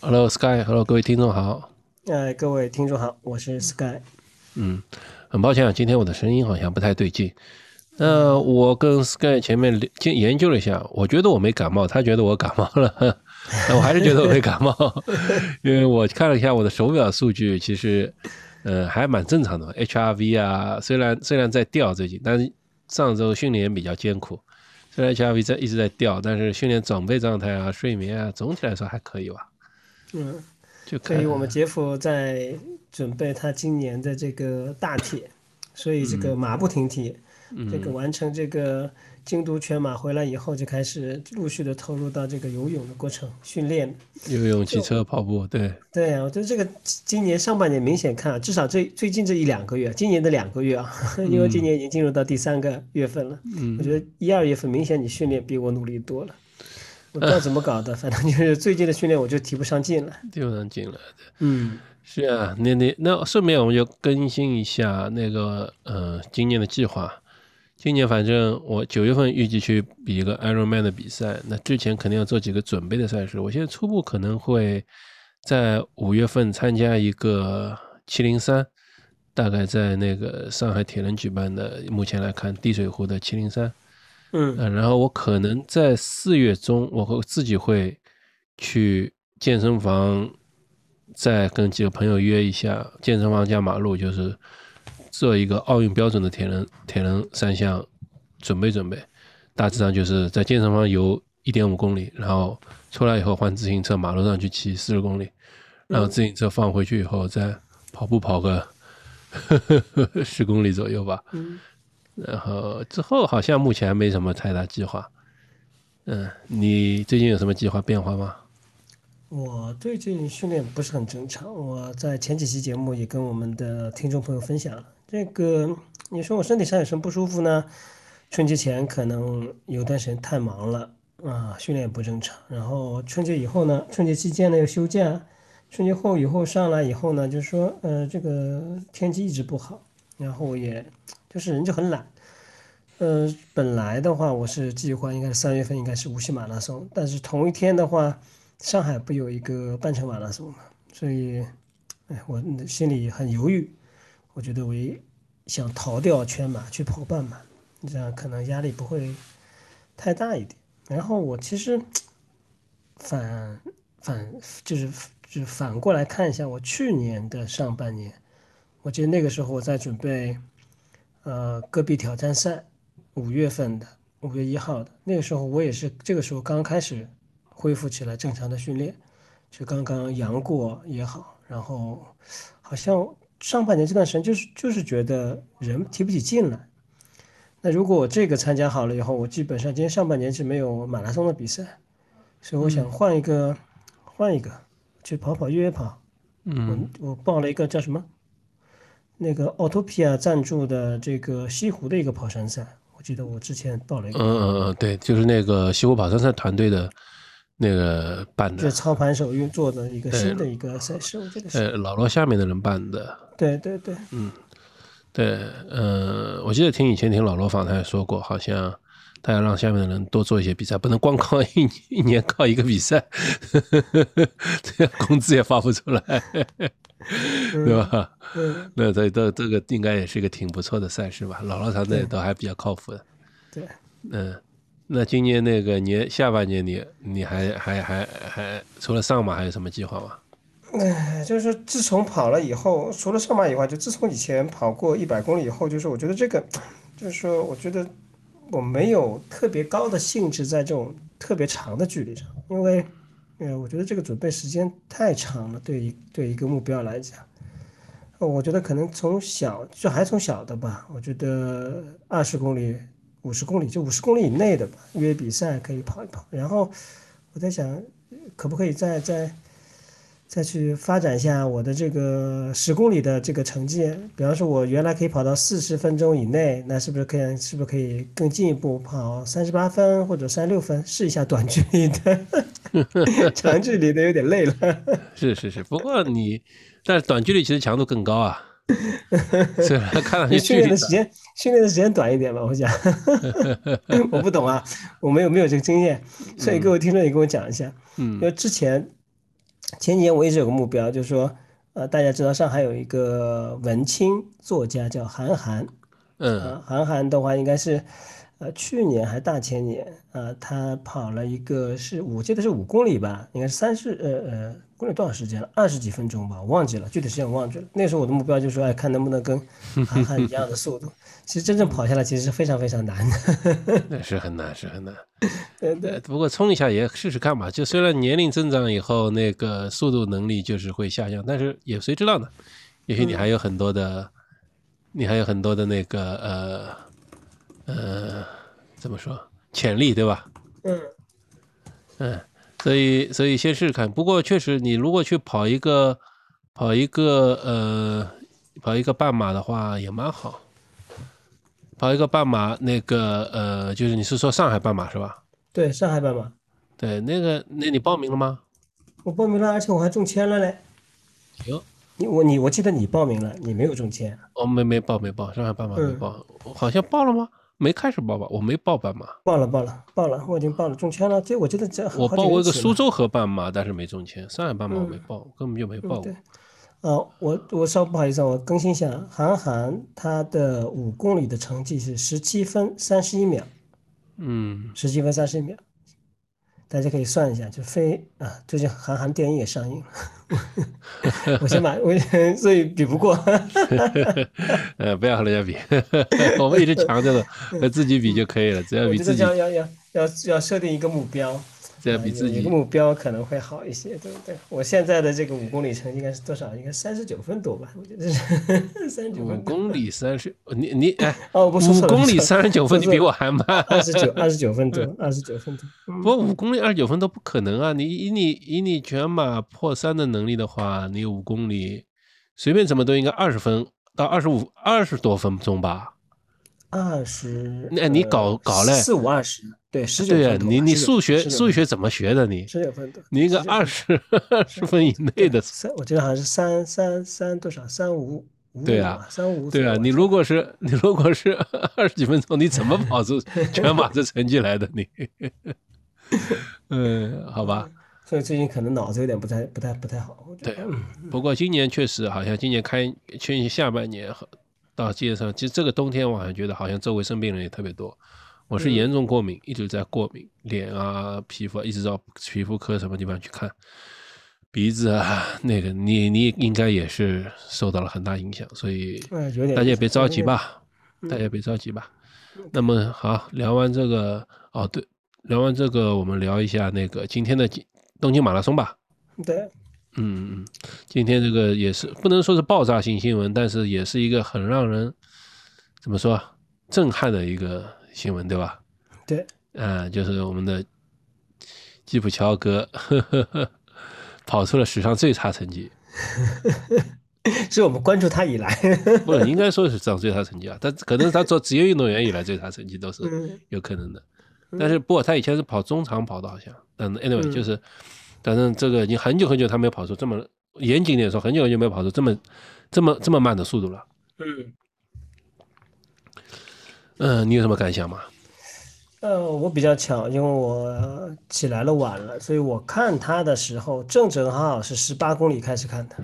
Hello Sky，Hello 各位听众好。哎，各位听众好，我是 Sky。嗯，很抱歉啊，今天我的声音好像不太对劲。那我跟 Sky 前面研研究了一下，我觉得我没感冒，他觉得我感冒了。那我还是觉得我没感冒，因为我看了一下我的手表数据，其实呃还蛮正常的。HRV 啊，虽然虽然在掉最近，但是上周训练比较艰苦。虽然 HRV 在一直在掉，但是训练准备状态啊、睡眠啊，总体来说还可以吧。嗯。就所以我们杰夫在准备他今年的这个大铁，所以这个马不停蹄，这个完成这个京都全马回来以后，就开始陆续的投入到这个游泳的过程训练。游泳、骑车、跑步，对。对啊，我觉得这个今年上半年明显看，至少这最近这一两个月，今年的两个月啊，因为今年已经进入到第三个月份了，嗯我觉得一二月份明显你训练比我努力多了。不知道怎么搞的，反正就是 最近的训练我就提不上劲了，提不上劲了。嗯，是啊，那那那顺便我们就更新一下那个呃今年的计划。今年反正我九月份预计去比一个 Ironman 的比赛，那之前肯定要做几个准备的赛事。我现在初步可能会在五月份参加一个七零三，大概在那个上海铁人举办的，目前来看滴水湖的七零三。嗯，然后我可能在四月中，我会自己会去健身房，再跟几个朋友约一下，健身房加马路，就是做一个奥运标准的铁人铁人三项准备准备。大致上就是在健身房游一点五公里，然后出来以后换自行车，马路上去骑四十公里，然后自行车放回去以后再跑步跑个 十公里左右吧。嗯。然后之后好像目前没什么太大计划。嗯，你最近有什么计划变化吗？我最近训练不是很正常。我在前几期节目也跟我们的听众朋友分享了，这个你说我身体上有什么不舒服呢？春节前可能有段时间太忙了啊，训练不正常。然后春节以后呢，春节期间呢又休假，春节后以后上来以后呢，就是说呃这个天气一直不好，然后也。就是人就很懒，呃，本来的话我是计划应该是三月份应该是无锡马拉松，但是同一天的话，上海不有一个半程马拉松嘛，所以，哎，我心里很犹豫，我觉得我想逃掉全马去跑半马，这样可能压力不会太大一点。然后我其实反反就是就是反过来看一下我去年的上半年，我记得那个时候我在准备。呃，戈壁挑战赛，五月份的，五月一号的那个时候，我也是这个时候刚开始恢复起来正常的训练，就刚刚阳过也好，然后好像上半年这段时间就是就是觉得人提不起劲来。那如果我这个参加好了以后，我基本上今天上半年是没有马拉松的比赛，所以我想换一个换一个去跑跑越野跑。嗯，我报了一个叫什么？那个奥托皮亚赞助的这个西湖的一个跑山赛，我记得我之前报了一个。嗯嗯嗯，对，就是那个西湖跑山赛团队的那个办的。就操盘手运作的一个新的一个赛事，我记得是。呃，老罗下面的人办的。对对对。嗯，对，嗯，我记得听以前听老罗访谈说过，好像他要让下面的人多做一些比赛，不能光靠一一年靠一个比赛，这样工资也发不出来。对吧？嗯，那这这这个应该也是一个挺不错的赛事吧？姥姥团队都还比较靠谱的。对，嗯，那今年那个年下半年你你还还还还除了上马还有什么计划吗？哎，就是自从跑了以后，除了上马以外，就自从以前跑过一百公里以后，就是我觉得这个，就是说，我觉得我没有特别高的兴致在这种特别长的距离上，因为。呃，我觉得这个准备时间太长了，对于对一个目标来讲，我觉得可能从小就还从小的吧，我觉得二十公里、五十公里，就五十公里以内的吧，约比赛可以跑一跑。然后我在想，可不可以再再。再去发展一下我的这个十公里的这个成绩，比方说，我原来可以跑到四十分钟以内，那是不是可以？是不是可以更进一步跑三十八分或者三十六分，试一下短距离的？长距离的有点累了。是是是，不过你，但是短距离其实强度更高啊。是，看上去训练的时间训练的时间短一点吧，我想。我不懂啊，我没有没有这个经验，所以各位听众也跟我讲一下。嗯。因为之前。前几年我一直有个目标，就是说，呃，大家知道上海有一个文青作家叫韩寒，嗯呃，韩寒的话应该是，呃，去年还大前年，呃，他跑了一个是我记得是五公里吧，应该是三十呃呃公里多少时间了？二十几分钟吧，我忘记了，具体时间我忘记了。那时候我的目标就是说，哎，看能不能跟韩 寒一样的速度。其实真正跑下来，其实是非常非常难的。那 是很难，是很难。对对呃不过冲一下也试试看吧。就虽然年龄增长以后，那个速度能力就是会下降，但是也谁知道呢？也许你还有很多的，你还有很多的那个呃呃，怎么说潜力，对吧？嗯嗯，所以所以先试试看。不过确实，你如果去跑一个跑一个呃跑一个半马的话，也蛮好。跑一个半马，那个呃，就是你是说上海半马是吧？对，上海半马，对，那个那你报名了吗？我报名了，而且我还中签了嘞。有，你我你我记得你报名了，你没有中签。哦没没报没报，上海半马没嗯报，我好像报了吗？没开始报吧，我没报半马，报了报了报了，我已经报了中签了。这我记得这我报过一个苏州河半马，但是没中签，上海半马我没报，根本就没报过。嗯对。，呃，我我稍不好意思啊，我更新一下，韩寒他的五公里的成绩是十七分三十一秒，嗯，十七分三十一秒，大家可以算一下，就非啊，最近韩寒电影也上映。了，我先把我所以比不过，呃，不要和人家比，我们一直强调的和自己比就可以了，只要比自己。得要要要要要设定一个目标，只要啊比自己有一个目标可能会好一些，对不对？我现在的这个五公里成绩应该是多少？应该三十九分多吧？我觉得是三十九五分五。公里三十，你你哎，哦，不是五，公里三十九分，你比我还慢。二十九二十九分多，二十九分多。嗯不过五公里二十九分都不可能啊！你以你以你全马破三的能力的话，你五公里随便怎么都应该二十分到二十五二十多分钟吧？二十，那你搞搞嘞四五二十，对，十九对呀、分。你你数学数学怎么学的你？十九分多，你一个二十二十分以内的。三，我记得好像是三三三多少？三五对啊三五五对啊，你如果是你如果是二十几分钟，你怎么跑出 全马这成绩来的你？嗯，好吧。所以最近可能脑子有点不太不太不太好。对，不过今年确实好像今年开去年下半年到街上，其实这个冬天我好像觉得好像周围生病人也特别多。我是嗯严重过敏，一直在过敏，脸啊、皮肤啊，一直到皮肤科什么地方去看，鼻子啊，那个你你应该也是受到了很大影响，所以大家也别着急吧，大家也别着急吧。那么好，聊完这个哦，对，聊完这个，我们聊一下那个今天的东京马拉松吧。对，嗯，嗯，今天这个也是不能说是爆炸性新闻，但是也是一个很让人怎么说啊震撼的一个新闻，对吧？对，啊、就是我们的基普乔格呵呵呵跑出了史上最差成绩，是我们关注他以来，不是应该说是史上最差成绩啊，他可能是他做职业运动员以来最差成绩都是嗯有可能的。但是不过他以前是跑中长跑的，好像，嗯 anyway 嗯就是，反正这个已经很久很久他没有跑出这么严谨点说，很久很久没有跑出这么这么这么慢的速度了。嗯。嗯，你有什么感想吗？呃，我比较巧，因为我起来了晚了，所以我看他的时候正正好是十八公里开始看的，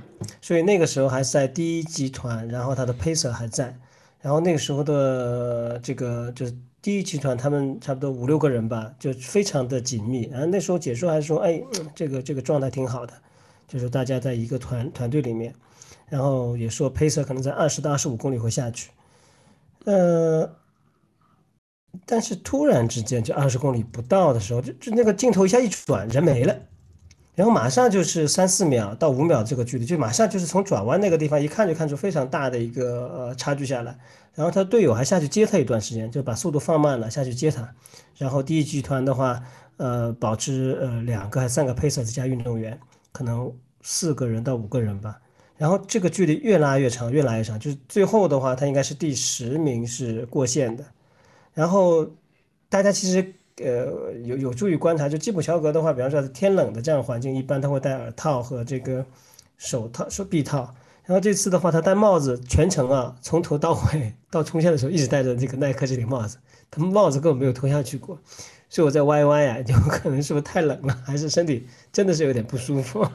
所以那个时候还是在第一集团，然后他的 pacer 还在，然后那个时候的这个就是第一集团他们差不多五六个人吧，就非常的紧密，然后那时候解说还说，哎，这个这个状态挺好的，就是大家在一个团团队里面，然后也说 pacer 可能在二十到二十五公里会下去，呃。但是突然之间，就二十公里不到的时候，就就那个镜头一下一转，人没了，然后马上就是三四秒到五秒这个距离，就马上就是从转弯那个地方一看就看出非常大的一个呃差距下来。然后他队友还下去接他一段时间，就把速度放慢了下去接他。然后第一集团的话，呃，保持呃两个还三个 pacer 加运动员，可能四个人到五个人吧。然后这个距离越拉越长，越拉越长，就是最后的话，他应该是第十名是过线的。然后大家其实呃有有助于观察，就基普乔格的话，比方说天冷的这样环境，一般他会戴耳套和这个手套、手臂套。然后这次的话，他戴帽子，全程啊从头到尾到冲线的时候一直戴着这个耐克这顶帽子，他们帽子根本没有脱下去过。所以我在歪歪呀，有可能是不是太冷了，还是身体真的是有点不舒服？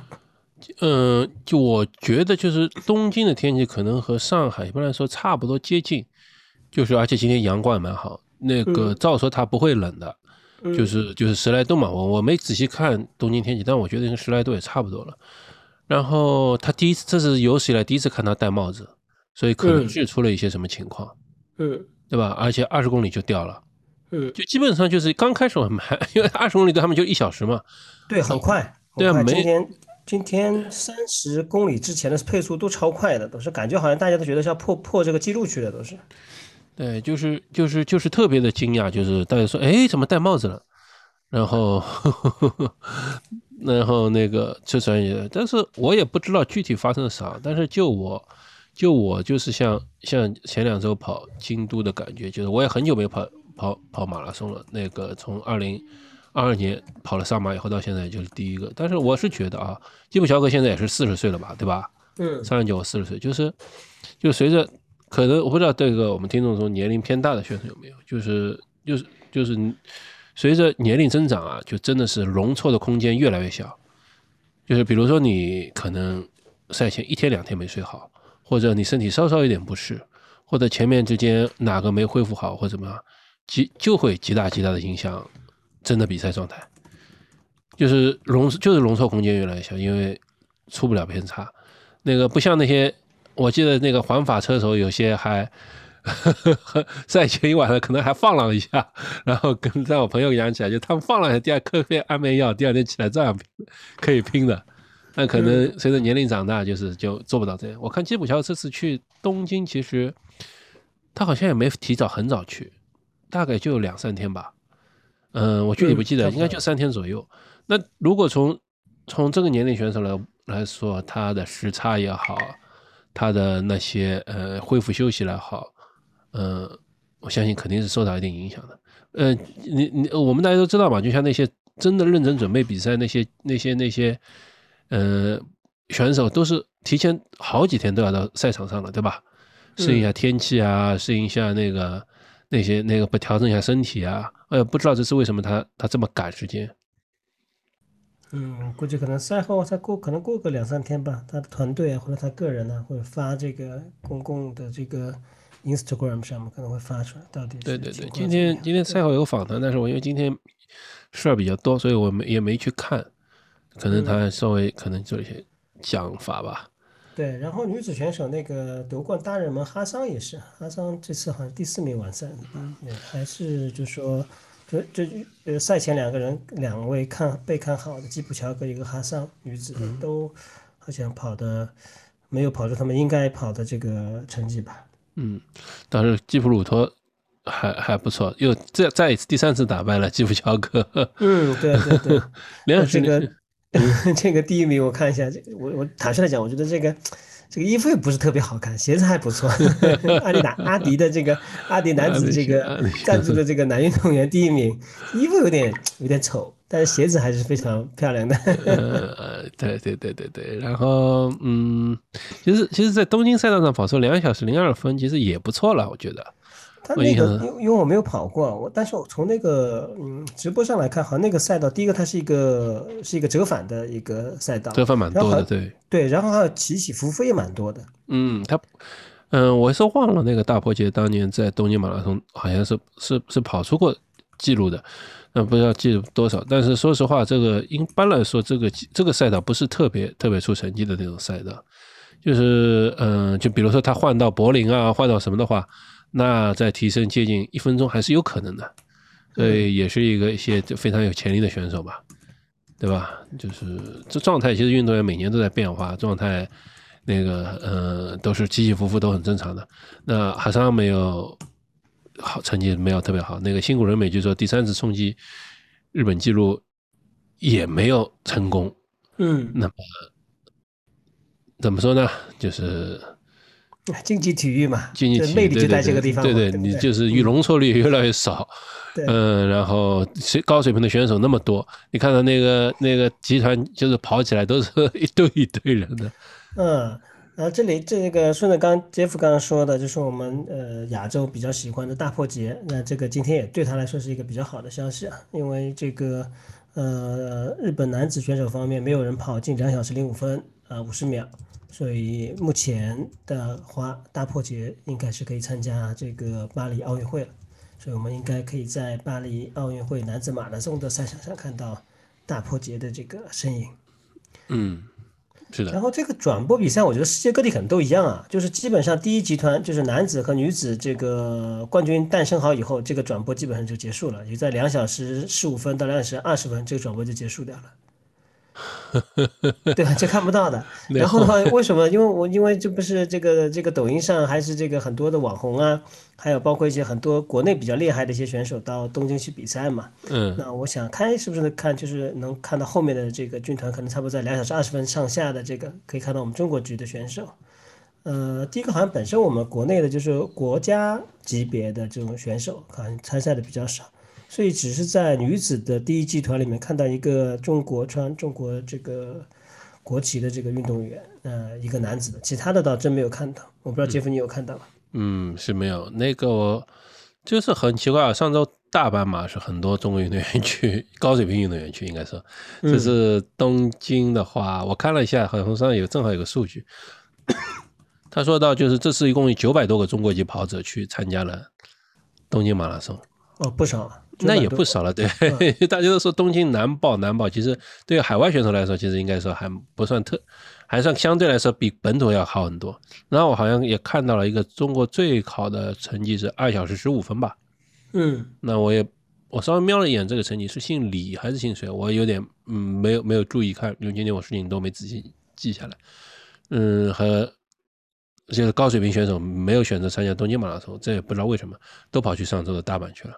嗯，就我觉得就是东京的天气可能和上海一般来说差不多接近，就是而且今天阳光也蛮好，那个照说它不会冷的，就是就是十来度嘛，我我没仔细看东京天气，但我觉得跟十来度也差不多了。然后他第一次，这是有史以来第一次看他戴帽子，所以可能是出了一些什么情况，嗯，对吧？而且二十公里就掉了，嗯，就基本上就是刚开始很慢，因为二十公里对他们就一小时嘛，对，很快，对啊，今天今天三十公里之前的配速都超快的，都是感觉好像大家都觉得是要破破这个记录去的，都是，对，就是就是就是特别的惊讶，就是大家说，哎，怎么戴帽子了？然后。然后那个车专业，但是我也不知道具体发生了啥。但是就我，就我就是像像前两周跑京都的感觉，就是我也很久没跑跑跑马拉松了。那个从二零二二年跑了上马以后到现在就是第一个。但是我是觉得啊，基普乔格现在也是四十岁了吧，对吧？嗯，三十九四十岁，就是就随着可能我不知道这个我们听众中年龄偏大的选手有没有，就是就是就是。随着年龄增长啊，就真的是容错的空间越来越小。就是比如说你可能赛前一天两天没睡好，或者你身体稍稍有点不适，或者前面之间哪个没恢复好或怎么样，极就会极大极大的影响真的比赛状态。就是容就是容错空间越来越小，因为出不了偏差。那个不像那些，我记得那个环法车手有些还。赛前一晚上可能还放浪一下，然后跟在我朋友讲起来，就他们放了一下，第二颗片安眠药，第二天起来照样拼，可以拼的。那可能随着年龄长大，就是就做不到这样。我看基普乔这次去东京，其实他好像也没提早很早去，大概就两三天吧。嗯，我具体不记得，应该就三天左右。那如果从从这个年龄选手来来说，他的时差也好，他的那些呃恢复休息了好。嗯，我相信肯定是受到一定影响的。呃，你你我们大家都知道嘛，就像那些真的认真准备比赛那些那些那些，呃，选手都是提前好几天都要到赛场上了，对吧？适应一下天气啊，适应一下那个那些那个不调整一下身体啊。呃，不知道这是为什么他他这么赶时间。嗯，估计可能赛后再过，可能过个两三天吧，他的团队啊或者他个人呢会发这个公共的这个。Instagram 上面可能会发出来，到底对对对，今天今天赛后有访谈，但是我因为今天事儿比较多，所以我没也没去看，可能他稍微可能做一些讲法吧。对，然后女子选手那个夺冠大热门哈桑也是，哈桑这次好像第四名完赛，嗯，还是就说，就就呃赛前两个人两位看被看好的基普乔格一个哈桑女子都好像跑的没有跑出他们应该跑的这个成绩吧。嗯，但是基普鲁托还还不错，又再再一次第三次打败了基普乔格。嗯，对对对，这个 这个第一名我看一下，这我我坦率来讲，我觉得这个这个衣服也不是特别好看，鞋子还不错。阿迪达阿迪的这个阿迪男子这个赞助的这个男运动员第一名，衣服有点有点丑。但是鞋子还是非常漂亮的。呃，对对对对对，然后嗯，其实其实，在东京赛道上跑出两小时零二分，其实也不错了，我觉得。他那个，因因为我没有跑过，我但是我从那个嗯直播上来看，好像那个赛道，第一个它是一个是一个折返的一个赛道，折返蛮多的，对对，然后还有起起伏伏也蛮多的。嗯，他嗯，我是忘了那个大破节当年在东京马拉松好像是是是跑出过记录的。那不知道记录多少，但是说实话，这个一般来说，这个这个赛道不是特别特别出成绩的那种赛道，就是嗯，就比如说他换到柏林啊，换到什么的话，那再提升接近一分钟还是有可能的，所以也是一个一些非常有潜力的选手吧，对吧？就是这状态，其实运动员每年都在变化，状态那个呃都是起起伏伏，都很正常的。那海上没有。好成绩没有特别好，那个新谷仁美就说第三次冲击日本纪录也没有成功。嗯，那么怎么说呢？就是 竞技体育嘛，竞技体育魅力就在这个地方。对对，你就是与容错率越来越少。嗯，然后水高水平的选手那么多，你看到那个那个集团就是跑起来都是一堆一堆人的。嗯。然后这里这个顺着刚杰夫刚刚说的，就是我们呃亚洲比较喜欢的大破节，那这个今天也对他来说是一个比较好的消息啊，因为这个呃，日本男子选手方面没有人跑进两小时零五分啊五十秒，所以目前的话，大破节应该是可以参加这个巴黎奥运会了。所以我们应该可以在巴黎奥运会男子马拉松的赛场上看到大破节的这个身影。嗯，是的。然后这个转播比赛，我觉得世界各地可能都一样啊，就是基本上第一集团就是男子和女子这个冠军诞生好以后，这个转播基本上就结束了，也在两小时十五分到两小时二十分，这个转播就结束掉了。对啊，这看不到的。然后的话，为什么？因为我因为这不是这个这个抖音上还是这个很多的网红啊，还有包括一些很多国内比较厉害的一些选手到东京去比赛嘛。嗯。那我想看是不是能看就是能看到后面的这个军团，可能差不多在两小时二十分上下的这个，可以看到我们中国局的选手。呃，第一个好像本身我们国内的就是国家级别的这种选手，好像参赛的比较少。所以只是在女子的第一集团里面看到一个中国穿中国这个国旗的这个运动员，呃，一个男子的，其他的倒真没有看到。我不知道杰夫你有看到吗？嗯，是没有。那个我就是很奇怪啊，上周大阪马是很多中国运动员去，高水平运动员去，应该说，这是东京的话，我看了一下，好像上有正好有个数据，他说到就是这次一共有九百多个中国籍跑者去参加了东京马拉松。哦，不少。那也不少了，对，大家都说东京难报难报，其实对于海外选手来说，其实应该说还不算特，还算相对来说比本土要好很多。然后我好像也看到了一个中国最好的成绩是二小时十五分吧，嗯，那我也我稍微瞄了一眼这个成绩是姓李还是姓谁，我有点嗯没有没有注意看，因为今天我事情都没仔细记下来，嗯，和就是高水平选手没有选择参加东京马拉松，这也不知道为什么都跑去上周的大阪去了。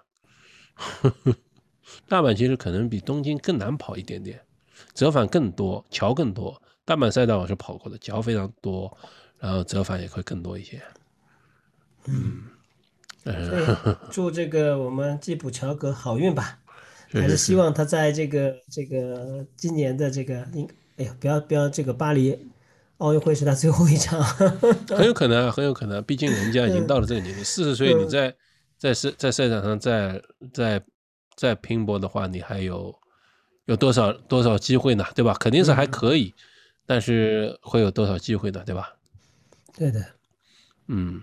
大阪其实可能比东京更难跑一点点，折返更多，桥更多。大阪赛道我是跑过的，桥非常多，然后折返也会更多一些。嗯，祝这个我们吉普乔格好运吧，还是希望他在这个这个今年的这个应，哎呀，不要不要这个巴黎奥运会是他最后一场，很有可能，很有可能，毕竟人家已经到了这个年龄，四十岁你在。在赛在赛场上再再再拼搏的话，你还有有多少多少机会呢？对吧？肯定是还可以，但是会有多少机会呢？对吧？对的，嗯，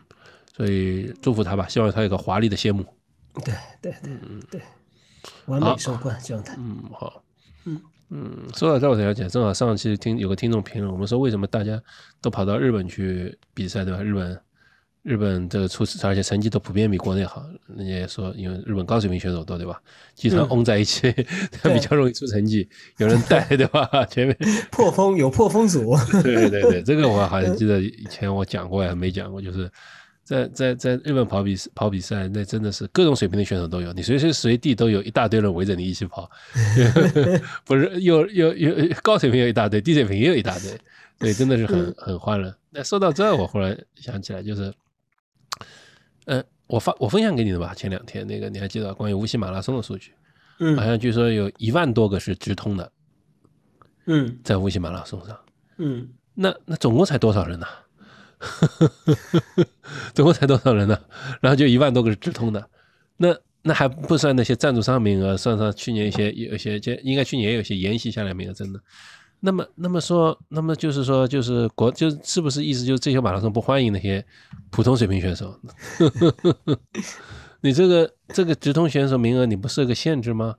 所以祝福他吧，希望他有个华丽的谢幕。对对对，嗯对，完美收官，希望他。嗯好，嗯嗯，说到这我才了解，正好上期听有个听众评论，我们说为什么大家都跑到日本去比赛，对吧？日本。日本这个出，而且成绩都普遍比国内好。人家也说，因为日本高水平选手多，对吧？集团拥在一起，他比较容易出成绩，有人带，对吧？前面破风有破风组。对对对，这个我好像记得以前我讲过呀，没讲过，就是在在在日本跑比跑比赛，那真的是各种水平的选手都有，你随时随地都有一大堆人围着你一起跑，不是又又又高水平有一大堆，低水平也有一大堆，对，真的是很很欢乐。那说到这，我忽然想起来，就是。嗯，我发我分享给你的吧，前两天那个你还记得关于无锡马拉松的数据？嗯，好像据说有一万多个是直通的，嗯，在无锡马拉松上，嗯，那那总共才多少人呢？总共才多少人呢？然后就一万多个是直通的，那那还不算那些赞助商名额，算上去年一些有一些，这应该去年也有些延期下来名额，真的。那么，那么说，那么就是说，就是国，就是不是意思就是这些马拉松不欢迎那些普通水平选手？你这个这个直通选手名额你不设个限制吗？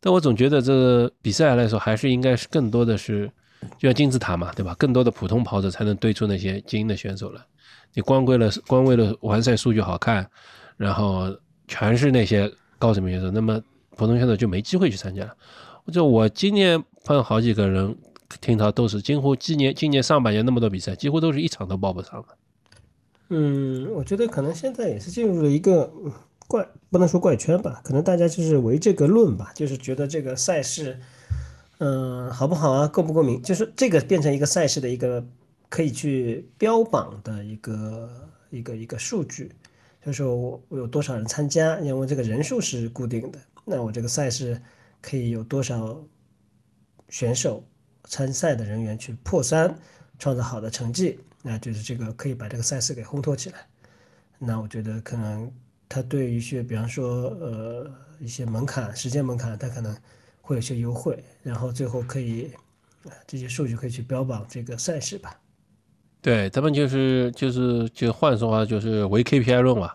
但我总觉得这个比赛来说，还是应该是更多的是就像金字塔嘛，对吧？更多的普通跑者才能堆出那些精英的选手来。你光为了光为了完赛数据好看，然后全是那些高水平选手，那么普通选手就没机会去参加了。就我今年碰好几个人。听他都是几乎今年今年上半年那么多比赛，几乎都是一场都报不上的。嗯，我觉得可能现在也是进入了一个怪，不能说怪圈吧，可能大家就是围这个论吧，就是觉得这个赛事，嗯，好不好啊，够不够名，就是这个变成一个赛事的一个可以去标榜的一个一个一个数据，就是我我有多少人参加，因为这个人数是固定的，那我这个赛事可以有多少选手。参赛的人员去破三，创造好的成绩，那就是这个可以把这个赛事给烘托起来。那我觉得可能他对于一些，比方说呃一些门槛、时间门槛，他可能会有些优惠，然后最后可以这些数据可以去标榜这个赛事吧。对，咱们就是就是就换说话就是唯 KPI 论嘛，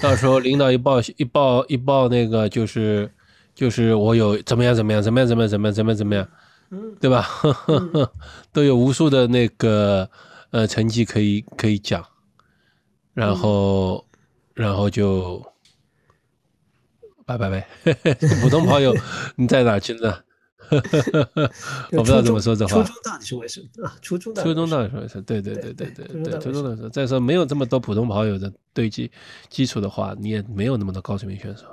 到时候领导一报一报一报那个就是就是我有怎么样怎么样怎么样怎么样怎么样怎么样怎么样，对吧？都有无数的那个呃成绩可以可以讲，然后然后就拜拜呗。普通跑友 你在哪去呢？我不知道怎么说这话。初中到底是为什么啊？初中初中到底是为什么？对对对对对对对，初中的时候，再说没有这么多普通跑友的堆积基础的话，你也没有那么多高水平选手，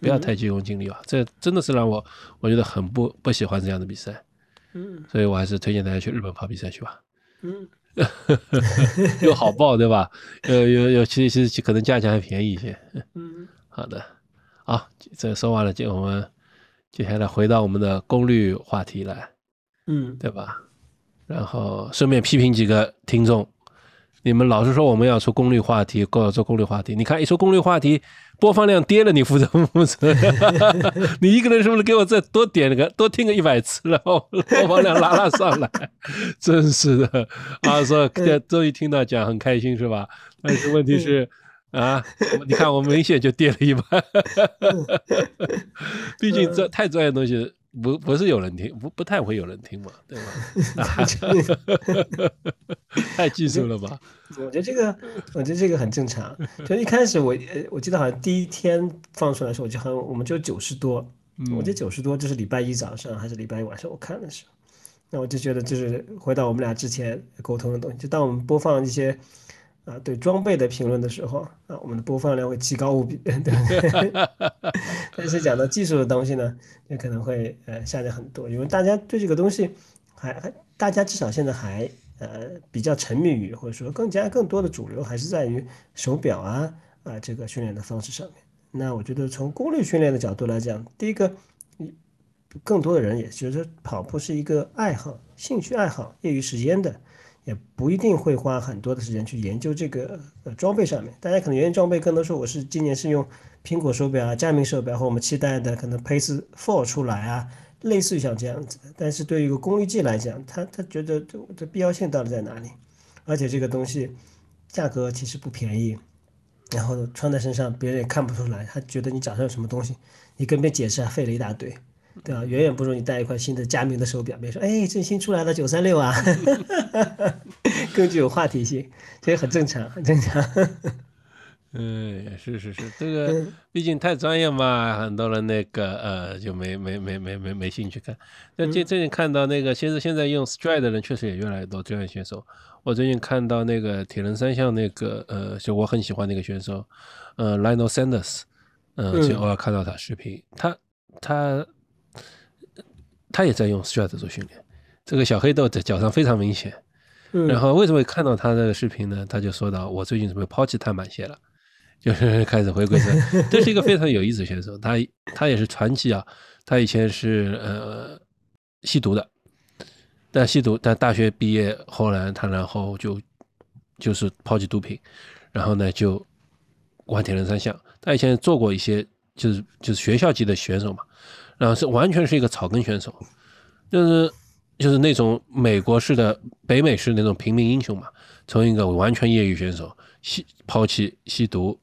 不要太急功近利啊！这真的是让我我觉得很不不喜欢这样的比赛，嗯所以我还是推荐大家去日本跑比赛去吧，嗯 又好报对吧？又又又其实其实可能价钱还便宜一些。嗯好的，好，这说完了，就我们接下来回到我们的功率话题来。嗯对吧？然后顺便批评几个听众，你们老是说我们要出功率话题，够要做功率话题。你看一出功率话题，播放量跌了，你负责不负责？你一个人是不是给我再多点个多听个一百次，然后播放量拉拉上来？真是的啊！说终于听到讲很开心是吧？但是问题是。啊，你看我明显就跌了一半，毕竟这太专业的东西不不是有人听，不不太会有人听嘛，对吧？太技术了吧？我觉得这个，我觉得这个很正常。就一开始我，呃，我记得好像第一天放出来的时候，我就很，我们就九十多，我记得九十多，就是礼拜一早上还是礼拜一晚上我看的时候，那我就觉得就是回到我们俩之前沟通的东西，就当我们播放一些啊对装备的评论的时候啊，我们的播放量会奇高无比，对 不对？但是讲到技术的东西呢，就可能会呃下降很多，因为大家对这个东西还还，大家至少现在还。呃，比较沉迷于或者说更加更多的主流还是在于手表啊啊这个训练的方式上面。那我觉得从功率训练的角度来讲，第一个，更多的人也觉得跑步是一个爱好、兴趣爱好、业余时间的，也不一定会花很多的时间去研究这个呃装备上面。大家可能研究装备更多说我是今年是用苹果手表啊、佳明手表和我们期待的可能 Pace Four 出来啊。类似于像这样子，但是对于一个功率计来讲，他他觉得这这必要性到底在哪里？而且这个东西价格其实不便宜，然后穿在身上别人也看不出来，他觉得你脚上有什么东西，你跟别人解释还费了一大堆，对啊？远远不如你带一块新的佳明的手表，别人说哎这新出来的九三六啊，更具有话题性，这也很正常，很正常。嗯，是是是，这个毕竟太专业嘛，很多人那个呃就没没没没没没兴趣看。那最最近看到那个，其实现在用 Stride 的人确实也越来越多，专业选手。我最近看到那个铁人三项那个呃，就我很喜欢那个选手，呃，Lionel Sanders，嗯，就偶尔看到他视频，他他他也在用 Stride 做训练，这个小黑豆在脚上非常明显。然后为什么会看到他的视频呢？他就说到，我最近准备抛弃碳板鞋了。就是开始回归这，这是一个非常有意思的选手，他他也是传奇啊！他以前是呃吸毒的，但吸毒，但大学毕业后来他然后就就是抛弃毒品，然后呢就玩铁人三项。他以前做过一些就是就是学校级的选手嘛，然后是完全是一个草根选手，就是就是那种美国式的北美式那种平民英雄嘛，从一个完全业余选手吸抛弃吸毒。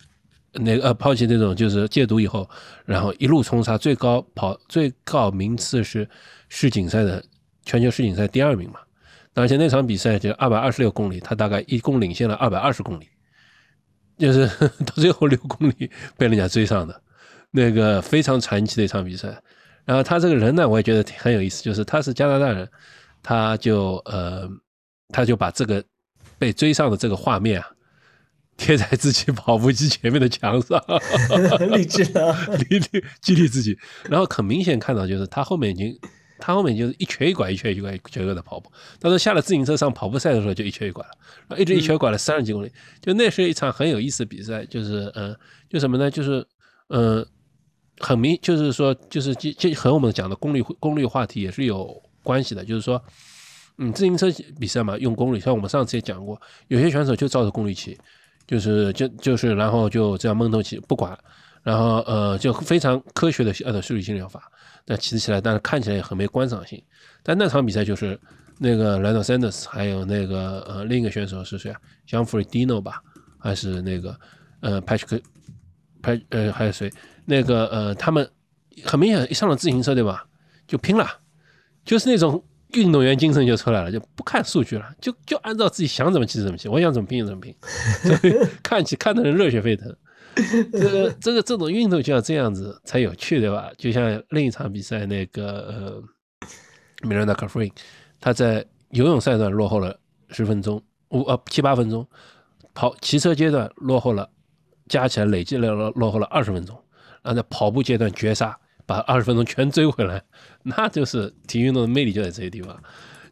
那个呃，抛弃那种就是戒毒以后，然后一路冲杀，最高跑最高名次是世锦赛的全球世锦赛第二名嘛。而且那场比赛就二百二十六公里，他大概一共领先了二百二十公里，就是 到最后六公里被人家追上的，那个非常传奇的一场比赛。然后他这个人呢，我也觉得很有意思，就是他是加拿大人，他就呃，他就把这个被追上的这个画面啊。贴在自己跑步机前面的墙上，很励志啊，励励激励自己。然后很明显看到，就是他后面已经，他后面就是一瘸一拐，一瘸一拐，一瘸一拐的跑步。他说下了自行车上跑步赛的时候就一瘸一拐了，然后一直一瘸一拐了三十几公里。就那是一场很有意思的比赛，就是嗯，就什么呢？就是嗯，很明，就是说，就是就就和我们讲的功率功率话题也是有关系的。就是说，嗯，自行车比赛嘛，用功率，像我们上次也讲过，有些选手就照着功率骑。就是就就是，然后就这样闷头骑，不管，然后呃就非常科学的按照数据心疗法，但骑起来但是看起来也很没观赏性。但那场比赛就是那个兰 s 森 s 还有那个呃另一个选手是谁啊？香弗里迪诺吧，还是那个呃 Patrick 还呃还有谁？那个呃他们很明显一上了自行车对吧，就拼了，就是那种。运动员精神就出来了，就不看数据了，就就按照自己想怎么骑怎么骑，我想怎么拼就怎么拼，看起看的人热血沸腾。这个这个这种运动就要这样子才有趣，对吧？就像另一场比赛，那个呃，Miranda c a f r e 他在游泳赛段落后了十分钟，五呃七八分钟，跑骑车阶段落后了，加起来累计了落后了二十分钟，然后在跑步阶段绝杀。把二十分钟全追回来，那就是体育运动的魅力就在这些地方，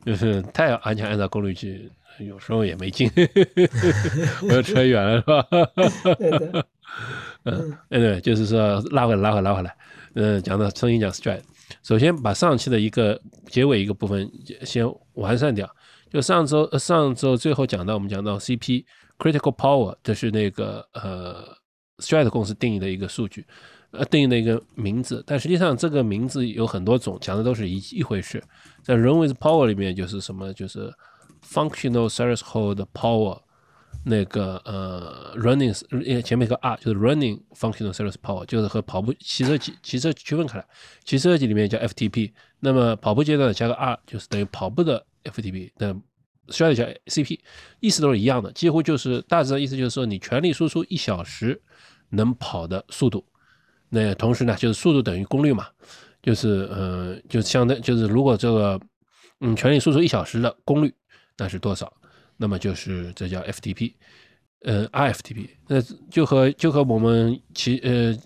就是太完全按照功率去，有时候也没劲。我又扯远了是吧？嗯，对，就是说拉回来，拉回来，拉回来。嗯，讲到重新讲 stride，首先把上期的一个结尾一个部分先完善掉。就上周上周最后讲到，我们讲到 CP critical power，这是那个呃 stride 公司定义的一个数据。呃，定义的一个名字，但实际上这个名字有很多种，讲的都是一一回事。在 Run with Power 里面，就是什么，就是 Functional Threshold Power，那个呃，Running，前面一个 R，就是 Running Functional Threshold Power，就是和跑步骑车骑骑车区分开来。骑车级里面叫 FTP，那么跑步阶段加个 R，就是等于跑步的 FTP，的需要叫 CP，意思都是一样的，几乎就是大致的意思就是说，你全力输出一小时能跑的速度。那同时呢，就是速度等于功率嘛，就是呃，就相当就是如果这个嗯全力输出一小时的功率，那是多少？那么就是这叫 FTP，呃，IFTP，那就和就和我们其呃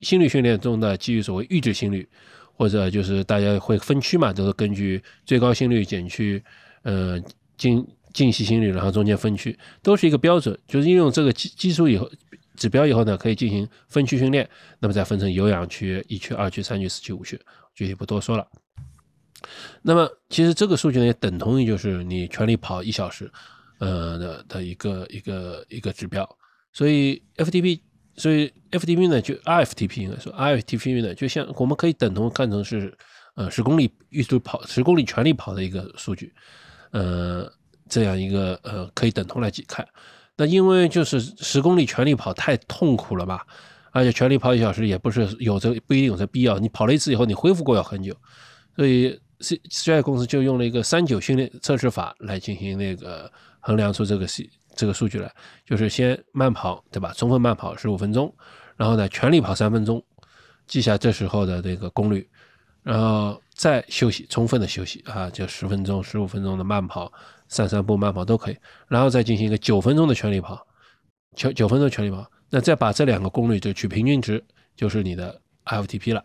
心率训练中的基于所谓阈值心率，或者就是大家会分区嘛，都是根据最高心率减去呃静静息心率，然后中间分区，都是一个标准，就是应用这个基基础以后。指标以后呢，可以进行分区训练，那么再分成有氧区、一区、二区、三区、四区、五区，具体不多说了。那么其实这个数据呢，也等同于就是你全力跑一小时，呃的的一个一个一个指标。所以 FTP，所以 FTP 呢，就 IFTP 应该说 IFTP 呢，就像我们可以等同看成是呃十公里预速跑十公里全力跑的一个数据，呃这样一个呃可以等同来去看。那因为就是十公里全力跑太痛苦了吧，而且全力跑一小时也不是有这不一定有这必要。你跑了一次以后，你恢复过要很久，所以 C C I 公司就用了一个三九训练测试法来进行那个衡量出这个数这个数据来，就是先慢跑，对吧？充分慢跑十五分钟，然后呢全力跑三分钟，记下这时候的这个功率，然后再休息，充分的休息啊，就十分钟、十五分钟的慢跑。散散步、慢跑都可以，然后再进行一个九分钟的全力跑，九九分钟全力跑，那再把这两个功率就取平均值，就是你的 FTP 了。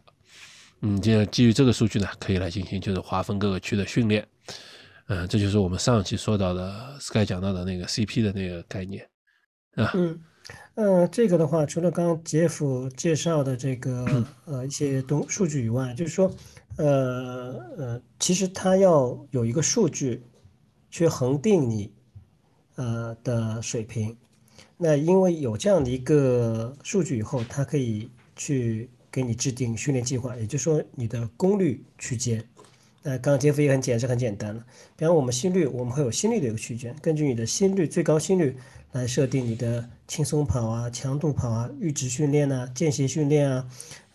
嗯，这基于这个数据呢，可以来进行就是划分各个区的训练。嗯，这就是我们上期说到的 Sky 讲到的那个 CP 的那个概念啊。嗯，呃，这个的话，除了刚刚杰夫介绍的这个呃一些东数据以外，就是说，呃呃，其实它要有一个数据。去恒定你，呃的水平，那因为有这样的一个数据以后，它可以去给你制定训练计划，也就是说你的功率区间。那刚刚杰夫也很简是很简单了，比方我们心率，我们会有心率的一个区间，根据你的心率最高心率来设定你的轻松跑啊、强度跑啊、阈值训练啊、间歇训练啊，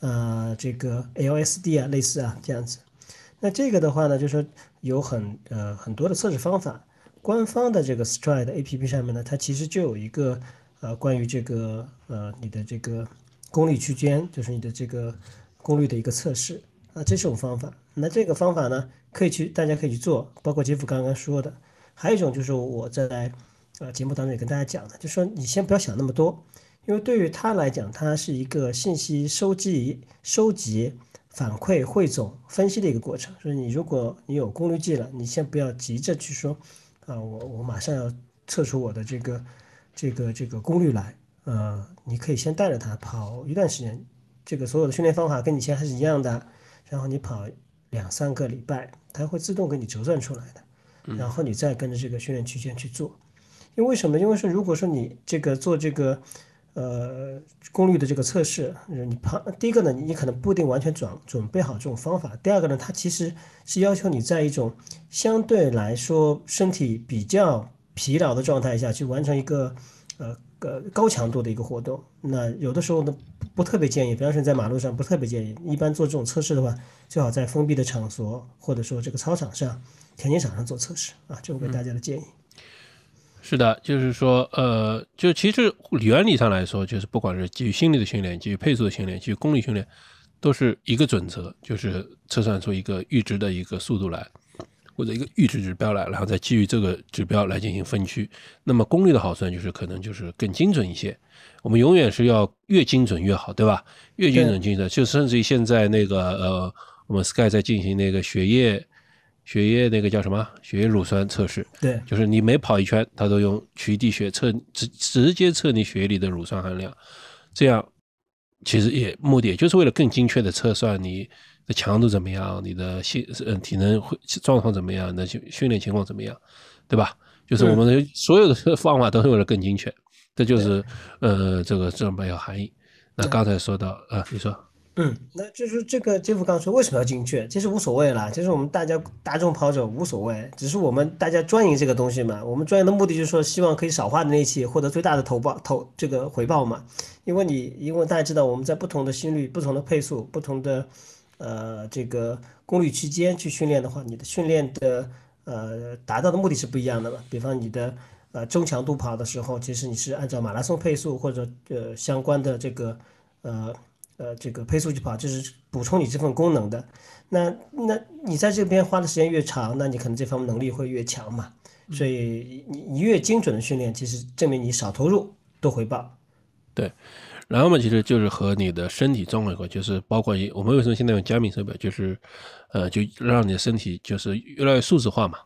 呃这个 LSD 啊类似啊这样子。那这个的话呢，就是说有很呃很多的测试方法，官方的这个 Stride A P P 上面呢，它其实就有一个呃关于这个呃你的这个功率区间，就是你的这个功率的一个测试啊，这是种方法。那这个方法呢，可以去大家可以去做，包括杰夫刚刚说的，还有一种就是我在呃节目当中也跟大家讲的，就说你先不要想那么多，因为对于他来讲，它是一个信息收集收集。反馈汇总分析的一个过程，所以你如果你有功率计了，你先不要急着去说，啊，我我马上要测出我的这个这个这个功率来，呃，你可以先带着它跑一段时间，这个所有的训练方法跟你前还是一样的，然后你跑两三个礼拜，它会自动给你折算出来的，然后你再跟着这个训练区间去做，因为什么？因为是如果说你这个做这个。呃功率的这个测试，你怕第一个呢，你可能不一定完全准准备好这种方法；第二个呢，它其实是要求你在一种相对来说身体比较疲劳的状态下去完成一个呃呃高强度的一个活动。那有的时候呢，不特别建议，比方说你在马路上不特别建议。一般做这种测试的话，最好在封闭的场所或者说这个操场上、田径场上做测试啊，这我给大家的建议。是的，就是说，呃，就其实原理上来说，就是不管是基于心率的训练、基于配速的训练、基于功率训练，都是一个准则，就是测算出一个阈值的一个速度来，或者一个阈值指标来，然后再基于这个指标来进行分区。那么功率的好算就是可能就是更精准一些。我们永远是要越精准越好，对吧？越精准精准，就甚至于现在那个呃，我们 Sky 在进行那个血液。血液那个叫什么？血液乳酸测试，对，就是你每跑一圈，它都用取滴血测直直接测你血液里的乳酸含量，这样其实也目的也就是为了更精确的测算你的强度怎么样，你的性嗯体能会状况怎么样，那训训练情况怎么样，对吧？就是我们的所有的方法都是为了更精确，这就是呃这个这么一个含义。那刚才说到啊，你说。嗯，那就是这个杰夫刚说为什么要精确？其实无所谓啦，其实我们大家大众跑者无所谓，只是我们大家专营这个东西嘛。我们专业的目的就是说，希望可以少花的力气，获得最大的投报投这个回报嘛。因为你因为大家知道，我们在不同的心率、不同的配速、不同的呃这个功率区间去训练的话，你的训练的呃达到的目的是不一样的嘛。比方你的呃中强度跑的时候，其实你是按照马拉松配速或者呃相关的这个呃。呃，这个配速去跑，就是补充你这份功能的。那那你在这边花的时间越长，那你可能这方面能力会越强嘛。所以你你越精准的训练，其实证明你少投入多回报。对，然后嘛，其实就是和你的身体状况有关，就是包括我们为什么现在用加密手表，就是呃，就让你的身体就是越来越数字化嘛。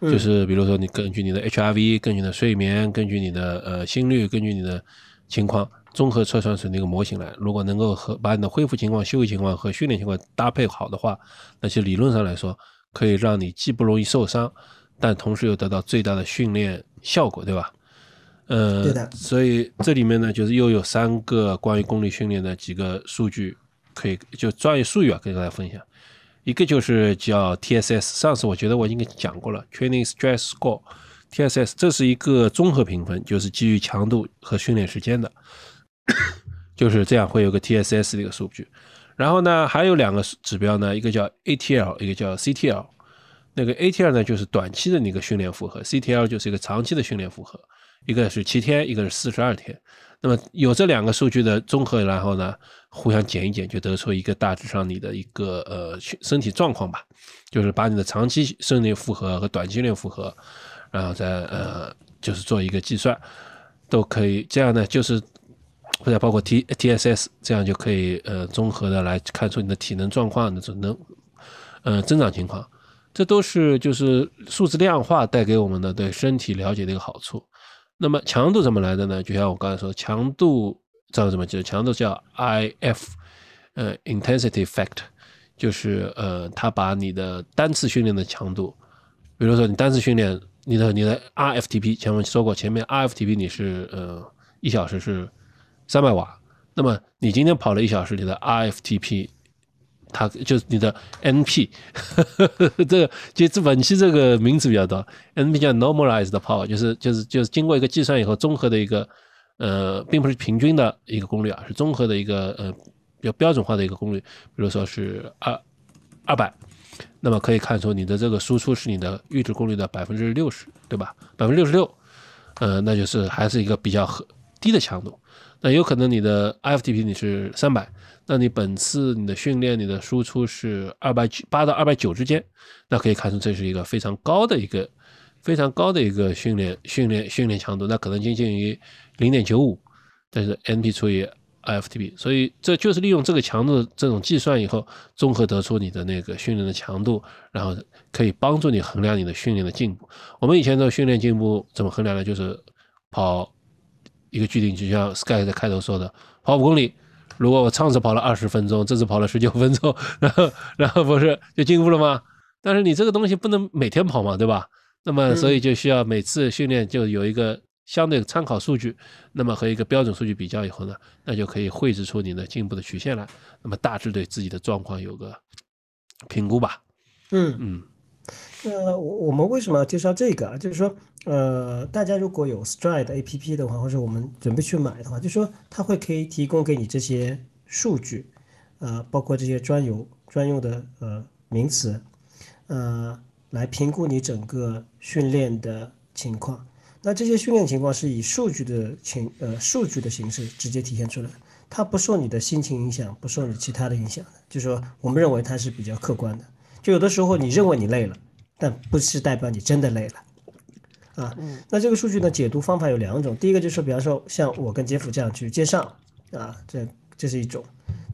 就是比如说你根据你的 HRV，根据你的睡眠，根据你的呃心率，根据你的情况。综合测算出那个模型来，如果能够和把你的恢复情况、休息情况和训练情况搭配好的话，那些理论上来说，可以让你既不容易受伤，但同时又得到最大的训练效果，对吧？呃，对的。所以这里面呢，就是又有三个关于功率训练的几个数据，可以就专业术语啊，跟大家分享。一个就是叫 TSS，上次我觉得我应该讲过了，Training Stress Score，TSS，这是一个综合评分，就是基于强度和训练时间的。就是这样，会有个 TSS 的一个数据，然后呢，还有两个指标呢，一个叫 ATL，一个叫 CTL。那个 ATL 呢，就是短期的那个训练负荷；CTL 就是一个长期的训练负荷，一个是七天，一个是四十二天。那么有这两个数据的综合，然后呢，互相减一减，就得出一个大致上你的一个呃身体状况吧。就是把你的长期训练负荷和短期训练负荷，然后再呃，就是做一个计算，都可以。这样呢，就是。或者包括 T T S S，这样就可以呃综合的来看出你的体能状况的能呃增长情况，这都是就是数字量化带给我们的对身体了解的一个好处。那么强度怎么来的呢？就像我刚才说，强度知道怎么记？强度叫 I F，呃，intensity factor，就是呃，它把你的单次训练的强度，比如说你单次训练你的你的 R F T P，前面说过，前面 R F T P 你是呃一小时是。三百瓦，那么你今天跑了一小时，你的 RFTP，它就是你的 NP，这个其实本期这个名词比较多，NP 叫 normalized power，就是就是就是经过一个计算以后综合的一个，呃，并不是平均的一个功率啊，是综合的一个呃比较标准化的一个功率，比如说是二二百，那么可以看出你的这个输出是你的阈值功率的百分之六十，对吧？百分之六十六，呃，那就是还是一个比较和低的强度。那有可能你的 IFTP 你是三百，那你本次你的训练你的输出是二百九八到二百九之间，那可以看出这是一个非常高的一个非常高的一个训练训练训练强度，那可能接近于零点九五，但是 NP 除以 IFTP，所以这就是利用这个强度这种计算以后，综合得出你的那个训练的强度，然后可以帮助你衡量你的训练的进步。我们以前的训练进步怎么衡量呢？就是跑。一个具体，就像 Sky 在开头说的，跑五公里，如果我上次跑了二十分钟，这次跑了十九分钟，然后然后不是就进步了吗？但是你这个东西不能每天跑嘛，对吧？那么所以就需要每次训练就有一个相对参考数据，那么和一个标准数据比较以后呢，那就可以绘制出你的进步的曲线来，那么大致对自己的状况有个评估吧。嗯嗯，那我我们为什么要介绍这个啊？就是说，呃，大家如果有 Stride APP 的话，或者我们准备去买的话，就说它会可以提供给你这些数据，呃，包括这些专有专用的呃名词，呃，来评估你整个训练的情况。那这些训练情况是以数据的情呃数据的形式直接体现出来，它不受你的心情影响，不受你其他的影响的，就是说我们认为它是比较客观的。就有的时候你认为你累了，但不是代表你真的累了。啊，那这个数据呢解读方法有两种，第一个就是比方说像我跟杰夫这样去介绍啊，这这是一种；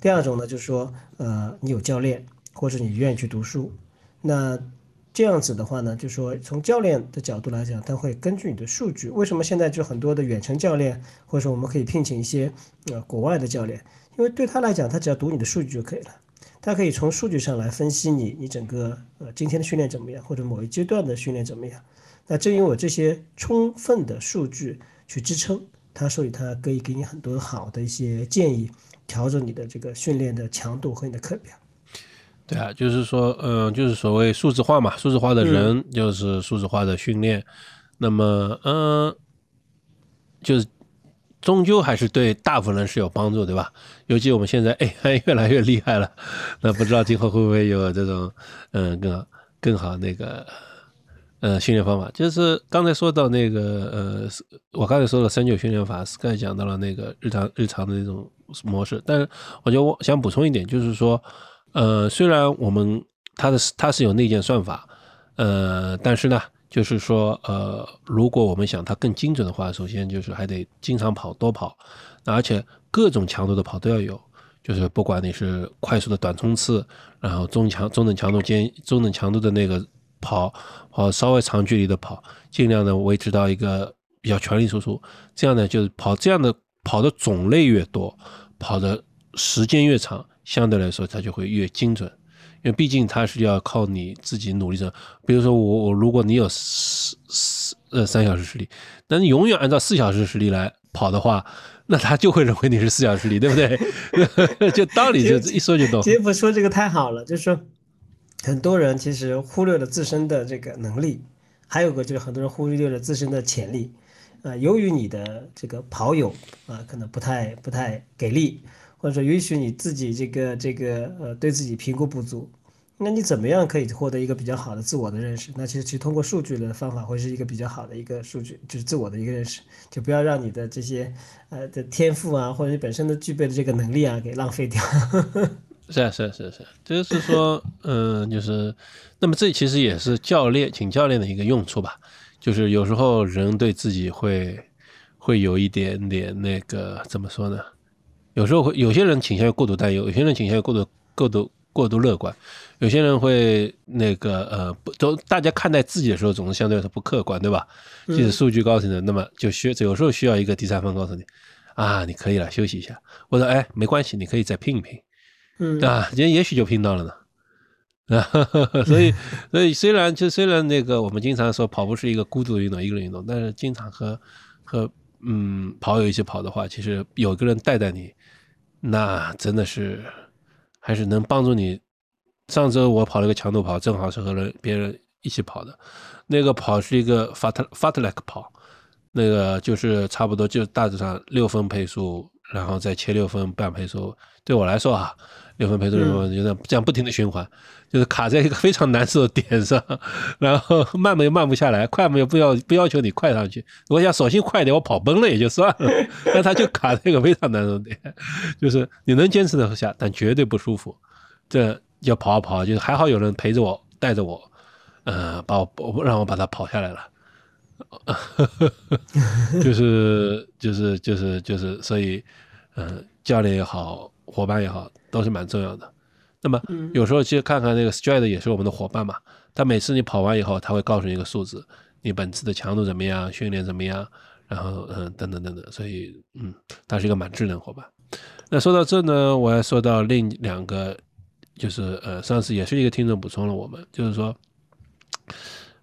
第二种呢就是说呃你有教练或者你愿意去读书，那。这样子的话呢，就说从教练的角度来讲，他会根据你的数据。为什么现在就很多的远程教练，或者说我们可以聘请一些呃国外的教练？因为对他来讲，他只要读你的数据就可以了。他可以从数据上来分析你，你整个呃今天的训练怎么样，或者某一阶段的训练怎么样。那正因为有这些充分的数据去支撑，他所以他可以给你很多好的一些建议，调整你的这个训练的强度和你的课表。对啊，就是说，嗯，就是所谓数字化嘛，数字化的人就是数字化的训练，那么，嗯，就是终究还是对大部分人是有帮助，对吧？尤其我们现在 AI 越来越厉害了，那不知道今后会不会有这种，嗯，更更好那个，呃，训练方法。就是刚才说到那个，呃，我刚才说的三九训练法，刚才讲到了那个日常日常的那种模式，但是我觉得我想补充一点，就是说。呃，虽然我们它的它是有内建算法，呃，但是呢，就是说，呃，如果我们想它更精准的话，首先就是还得经常跑，多跑，而且各种强度的跑都要有，就是不管你是快速的短冲刺，然后中强中等强度间中等强度的那个跑，跑稍微长距离的跑，尽量的维持到一个比较全力输出，这样呢，就是跑这样的跑的种类越多，跑的时间越长。相对来说，它就会越精准，因为毕竟它是要靠你自己努力的。比如说，我我如果你有四四呃三小时实力，那你永远按照四小时实力来跑的话，那他就会认为你是四小时实力，对不对？就道理就一说就懂。杰夫说这个太好了，就是说很多人其实忽略了自身的这个能力，还有个就是很多人忽略了自身的潜力。啊，由于你的这个跑友啊，可能不太不太给力。或者允许你自己这个这个呃对自己评估不足，那你怎么样可以获得一个比较好的自我的认识？那其实去通过数据的方法会是一个比较好的一个数据，就是自我的一个认识，就不要让你的这些呃的天赋啊，或者你本身的具备的这个能力啊给浪费掉。是啊是啊是是啊，就是说嗯就是，那么这其实也是教练请教练的一个用处吧，就是有时候人对自己会会有一点点那个怎么说呢？有时候会有些人倾向于过度担忧，有些人倾向于过度过度过度乐观，有些人会那个呃不都大家看待自己的时候总是相对来说不客观，对吧？即使数据告诉你的，那么就需有时候需要一个第三方告诉你啊，你可以了，休息一下。我说哎，没关系，你可以再拼一拼，嗯，对吧？今天也许就拼到了呢。啊，所以所以虽然就虽然那个我们经常说跑步是一个孤独的运动，一个人运动，但是经常和和嗯跑友一起跑的话，其实有个人带带你。那真的是，还是能帮助你。上周我跑了个强度跑，正好是和人别人一起跑的。那个跑是一个 fat fatlek 跑，那个就是差不多就大致上六分配速，然后再切六分半配速。对我来说啊。六分配速，六分就这样这样不停的循环，就是卡在一个非常难受的点上，然后慢嘛又慢不下来，快嘛又不要不要求你快上去。我想索性快点，我跑崩了也就算了，但他就卡在一个非常难受的点，就是你能坚持得下，但绝对不舒服。这要跑啊跑，就是还好有人陪着我，带着我，呃，把我让我把它跑下来了。就是就是就是就是，所以，嗯，教练也好。伙伴也好，都是蛮重要的。那么有时候其实看看那个 Stride 也是我们的伙伴嘛。他每次你跑完以后，他会告诉你一个数字，你本次的强度怎么样，训练怎么样，然后嗯等等等等。所以嗯，他是一个蛮智能伙伴。那说到这呢，我要说到另两个，就是呃上次也是一个听众补充了我们，就是说，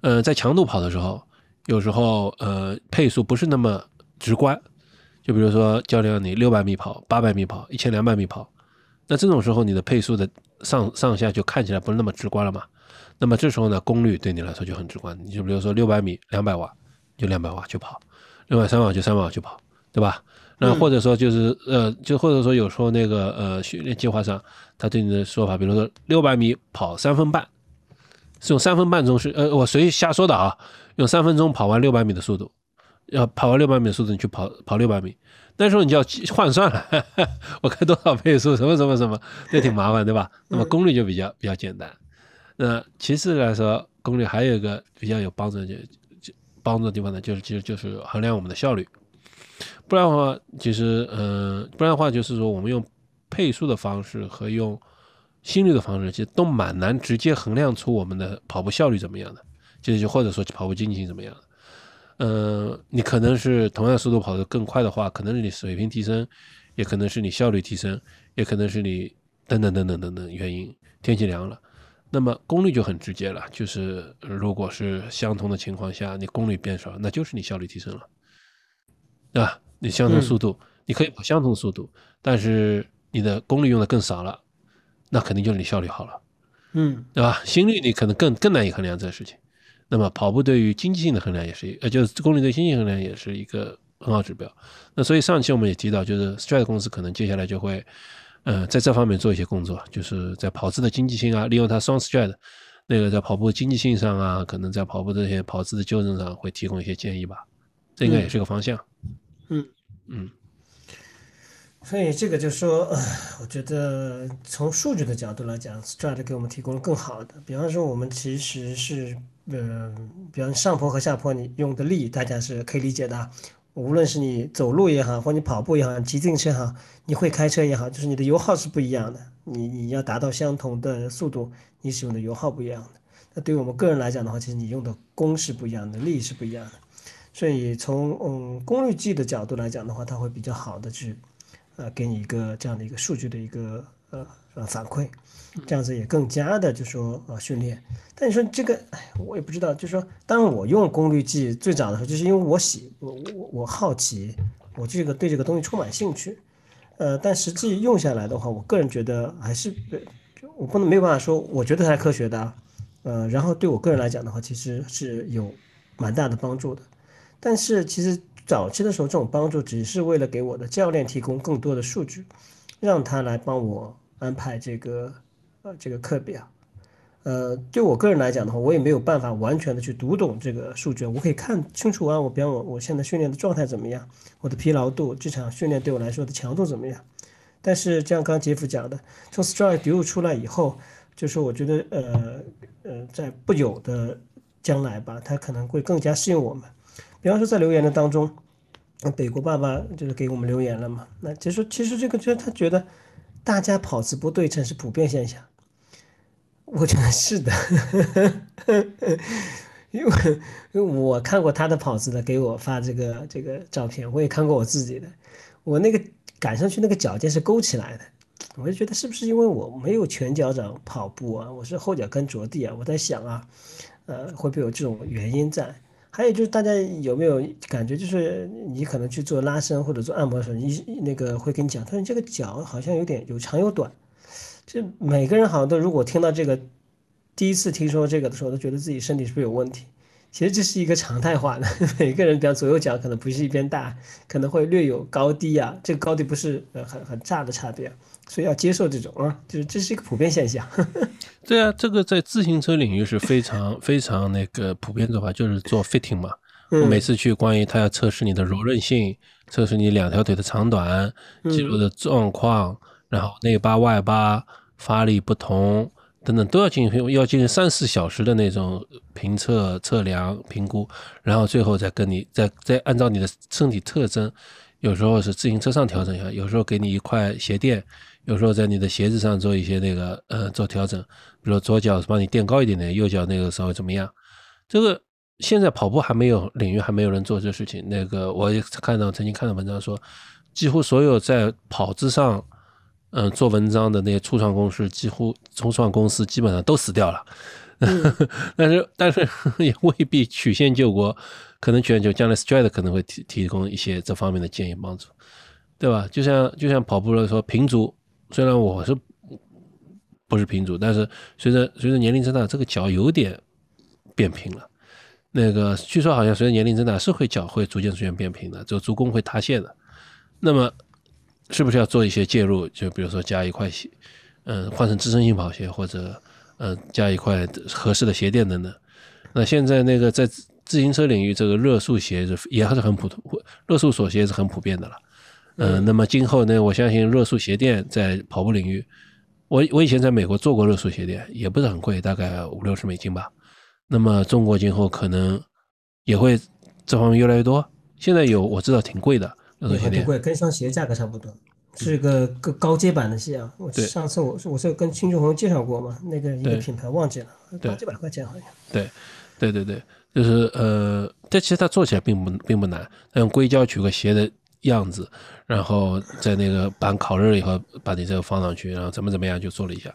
呃在强度跑的时候，有时候呃配速不是那么直观，就比如说教练让你六百米跑、八百米跑、一千两百米跑，那这种时候你的配速的上上下就看起来不是那么直观了嘛。那么这时候呢，功率对你来说就很直观。你就比如说六百米两百瓦，就两百瓦去跑；六百三瓦就三百瓦去跑，对吧？那或者说就是呃，就或者说有时候那个呃训练计划上，他对你的说法，比如说六百米跑三分半，是用三分半钟是呃我随意瞎说的啊，用三分钟跑完六百米的速度，要跑完六百米的速度你去跑跑六百米，那时候你就要换算了，我开多少倍速什么什么什么，这挺麻烦对吧？那么功率就比较比较简单。那其次来说，功率还有一个比较有帮助就就帮助的地方呢，就是其实就是衡量我们的效率。不然的话，其实，嗯，不然的话，就是说，我们用配速的方式和用心率的方式，其实都蛮难直接衡量出我们的跑步效率怎么样的，就是就或者说跑步经济性怎么样的。嗯，你可能是同样速度跑得更快的话，可能是你水平提升，也可能是你效率提升，也可能是你等等等等等等原因。天气凉了，那么功率就很直接了，就是如果是相同的情况下，你功率变少，那就是你效率提升了，对吧？你相同速度，你可以跑相同速度，但是你的功率用的更少了，那肯定就是你效率好了，嗯，对吧？心率你可能更更难以衡量这个事情。那么跑步对于经济性的衡量也是，呃，就是功率对经济衡量也是一个很好指标。那所以上期我们也提到，就是 Stride 公司可能接下来就会，呃，在这方面做一些工作，就是在跑姿的经济性啊，利用它双 Stride 那个在跑步经济性上啊，可能在跑步这些跑姿的纠正上会提供一些建议吧。这应该也是个方向。嗯嗯，所以这个就说，我觉得从数据的角度来讲，Stride 给我们提供了更好的。比方说，我们其实是，呃，比方上坡和下坡，你用的力大家是可以理解的。无论是你走路也好，或你跑步也好，骑自行车也好，你会开车也好，就是你的油耗是不一样的。你你要达到相同的速度，你使用的油耗不一样的。那对于我们个人来讲的话，其实你用的功是不一样的，力是不一样的。所以从嗯功率计的角度来讲的话，它会比较好的去，呃，给你一个这样的一个数据的一个呃呃反馈，这样子也更加的就说呃训练。但你说这个，哎，我也不知道，就是说，当我用功率计最早的时候，就是因为我喜我我我好奇，我这个对这个东西充满兴趣，呃，但实际用下来的话，我个人觉得还是，我不能没有办法说我觉得它科学的，呃，然后对我个人来讲的话，其实是有蛮大的帮助的。但是其实早期的时候，这种帮助只是为了给我的教练提供更多的数据，让他来帮我安排这个呃这个课表。呃，对我个人来讲的话，我也没有办法完全的去读懂这个数据。我可以看清楚啊，我比方我我现在训练的状态怎么样，我的疲劳度，这场训练对我来说的强度怎么样。但是，就像刚刚杰夫讲的，从 Stride 流出来以后，就是我觉得呃呃，在不久的将来吧，它可能会更加适应我们。比方说，在留言的当中，那北国爸爸就是给我们留言了嘛。那就说，其实这个就他觉得大家跑姿不对称是普遍现象。我觉得是的，因为因为我看过他的跑姿的，给我发这个这个照片，我也看过我自己的，我那个赶上去那个脚尖是勾起来的，我就觉得是不是因为我没有全脚掌跑步啊，我是后脚跟着地啊，我在想啊，呃，会不会有这种原因在？还有就是大家有没有感觉，就是你可能去做拉伸或者做按摩的时候，你那个会跟你讲，他说这个脚好像有点有长有短。就每个人好像都，如果听到这个，第一次听说这个的时候，都觉得自己身体是不是有问题？其实这是一个常态化的，每个人比方左右脚可能不是一边大，可能会略有高低啊，这个高低不是呃很很大的差别，所以要接受这种啊，就是这是一个普遍现象。对啊，这个在自行车领域是非常 非常那个普遍做法，就是做 fitting 嘛。我每次去，关于他要测试你的柔韧性，测试你两条腿的长短、肌肉的状况，然后内八外八。发力不同等等都要进行，要进行三四小时的那种评测、测量、评估，然后最后再跟你再再按照你的身体特征，有时候是自行车上调整一下，有时候给你一块鞋垫，有时候在你的鞋子上做一些那个呃做调整，比如左脚帮你垫高一点点，右脚那个稍微怎么样？这个现在跑步还没有领域还没有人做这事情。那个我也看到曾经看到文章说，几乎所有在跑姿上。嗯，做文章的那些初创公司几乎初创公司基本上都死掉了，但是但是 也未必曲线救国，可能全球将来 Stride 可能会提提供一些这方面的建议帮助，对吧？就像就像跑步来说，平足虽然我是不是平足，但是随着随着年龄增大，这个脚有点变平了。那个据说好像随着年龄增大，是会脚会逐渐逐渐变平的，就足弓会塌陷的。那么是不是要做一些介入？就比如说加一块鞋，嗯，换成支撑性跑鞋，或者呃加一块合适的鞋垫等等。那现在那个在自行车领域，这个热塑鞋是也还是很普通，热塑锁鞋是很普遍的了。嗯，那么今后呢，我相信热塑鞋垫在跑步领域。我我以前在美国做过热塑鞋垫，也不是很贵，大概五六十美金吧。那么中国今后可能也会这方面越来越多。现在有我知道挺贵的热塑鞋垫，不贵，跟双鞋价格差不多，是个个高阶版的鞋啊。我上次我我是跟听众朋友介绍过嘛，那个一个品牌忘记了，好几百块钱好像。对，对对对，就是呃，这其实它做起来并不并不难，用硅胶取个鞋的。样子，然后在那个板烤热了以后，把你这个放上去，然后怎么怎么样就做了一下，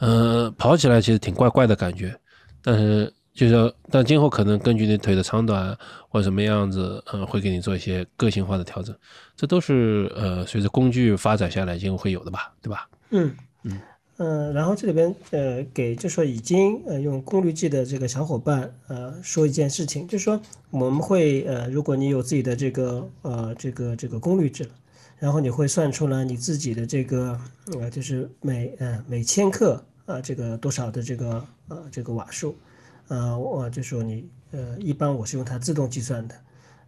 嗯，跑起来其实挺怪怪的感觉，但是就是，但今后可能根据你腿的长短或者什么样子，嗯，会给你做一些个性化的调整，这都是呃随着工具发展下来今后会有的吧，对吧？嗯嗯。嗯，然后这里边呃，给就说已经呃用功率计的这个小伙伴呃说一件事情，就是说我们会呃，如果你有自己的这个呃这个这个功率计，然后你会算出来你自己的这个呃就是每呃每千克啊这个多少的这个呃这个瓦数，呃我就说你呃一般我是用它自动计算的，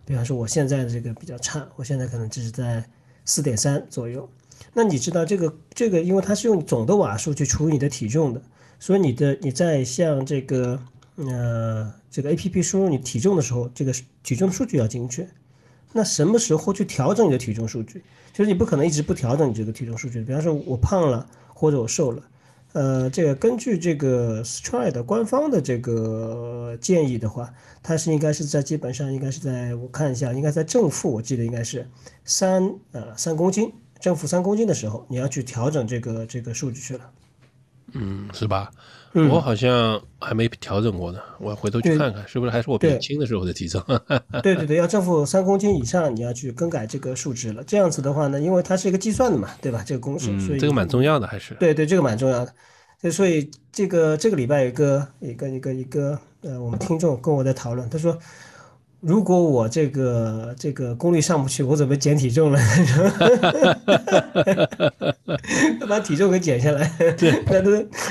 比方说我现在的这个比较差，我现在可能只是在四点三左右。那你知道这个这个，因为它是用总的瓦数去除你的体重的，所以你的你在像这个呃这个 A P P 输入你体重的时候，这个体重数据要精确。那什么时候去调整你的体重数据？就是你不可能一直不调整你这个体重数据。比方说我胖了或者我瘦了，呃，这个根据这个 Stride 官方的这个建议的话，它是应该是在基本上应该是在我看一下，应该在正负，我记得应该是三呃三公斤。正负三公斤的时候，你要去调整这个这个数据去了。嗯，是吧？我好像还没调整过呢，我回头去看看，是不是还是我变轻的时候的体重？对对对，要正负三公斤以上，你要去更改这个数值了。这样子的话呢，因为它是一个计算的嘛，对吧？这个公式，所以这个蛮重要的，还是对对，这个蛮重要的。所以这个这个礼拜有一个一个一个一个呃，我们听众跟我在讨论，他说。如果我这个这个功率上不去，我准备减体重了？把体重给减下来，那都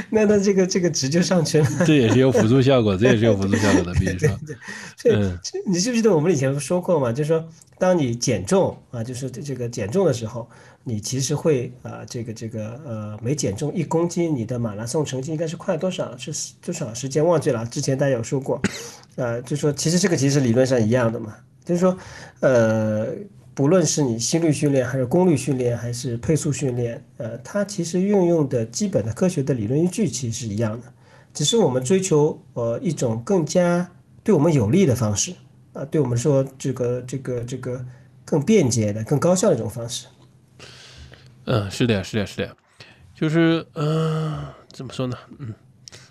那那这个这个值就上去了。这也是有辅助效果，这也是有辅助效果的，比如说，嗯，你记不记得我们以前说过嘛？就是说，当你减重啊，就是这个减重的时候。你其实会啊，这个这个呃，每减重一公斤，你的马拉松成绩应该是快多少？是多少时间忘记了？之前大家有说过，呃，就说其实这个其实理论上一样的嘛，就是说，呃，不论是你心率训练，还是功率训练，还是配速训练，呃，它其实运用的基本的科学的理论依据其实是一样的，只是我们追求呃一种更加对我们有利的方式啊，对我们说这个这个这个更便捷的、更高效的一种方式。嗯，是的呀，是的，是的，就是嗯，怎么说呢？嗯，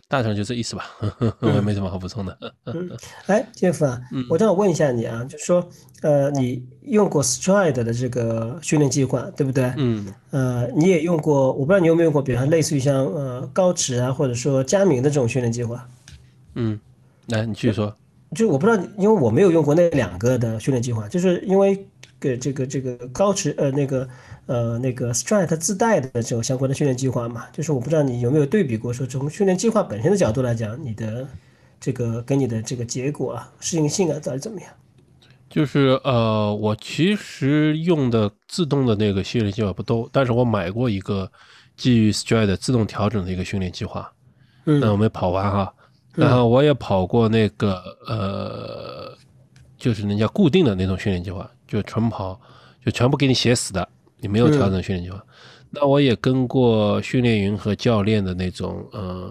大致上就这意思吧，我也没什么好补充的。嗯，哎，杰夫啊，我正好问一下你啊，就是说，呃，你用过 Stride 的这个训练计划，对不对？嗯。呃，你也用过，我不知道你有没有用过，比如说类似于像呃高驰啊，或者说佳明的这种训练计划。嗯，来，你继续说。就我不知道，因为我没有用过那两个的训练计划，就是因为给这个这个高驰呃那个。呃，那个 Stride 自带的这种相关的训练计划嘛，就是我不知道你有没有对比过，说从训练计划本身的角度来讲，你的这个跟你的这个结果啊，适应性啊，到底怎么样？就是呃，我其实用的自动的那个训练计划不多，但是我买过一个基于 Stride 自动调整的一个训练计划，嗯，那我没跑完哈，然后我也跑过那个呃，就是人家固定的那种训练计划，就纯跑，就全部给你写死的。你没有调整训练计划，那我也跟过训练营和教练的那种，呃，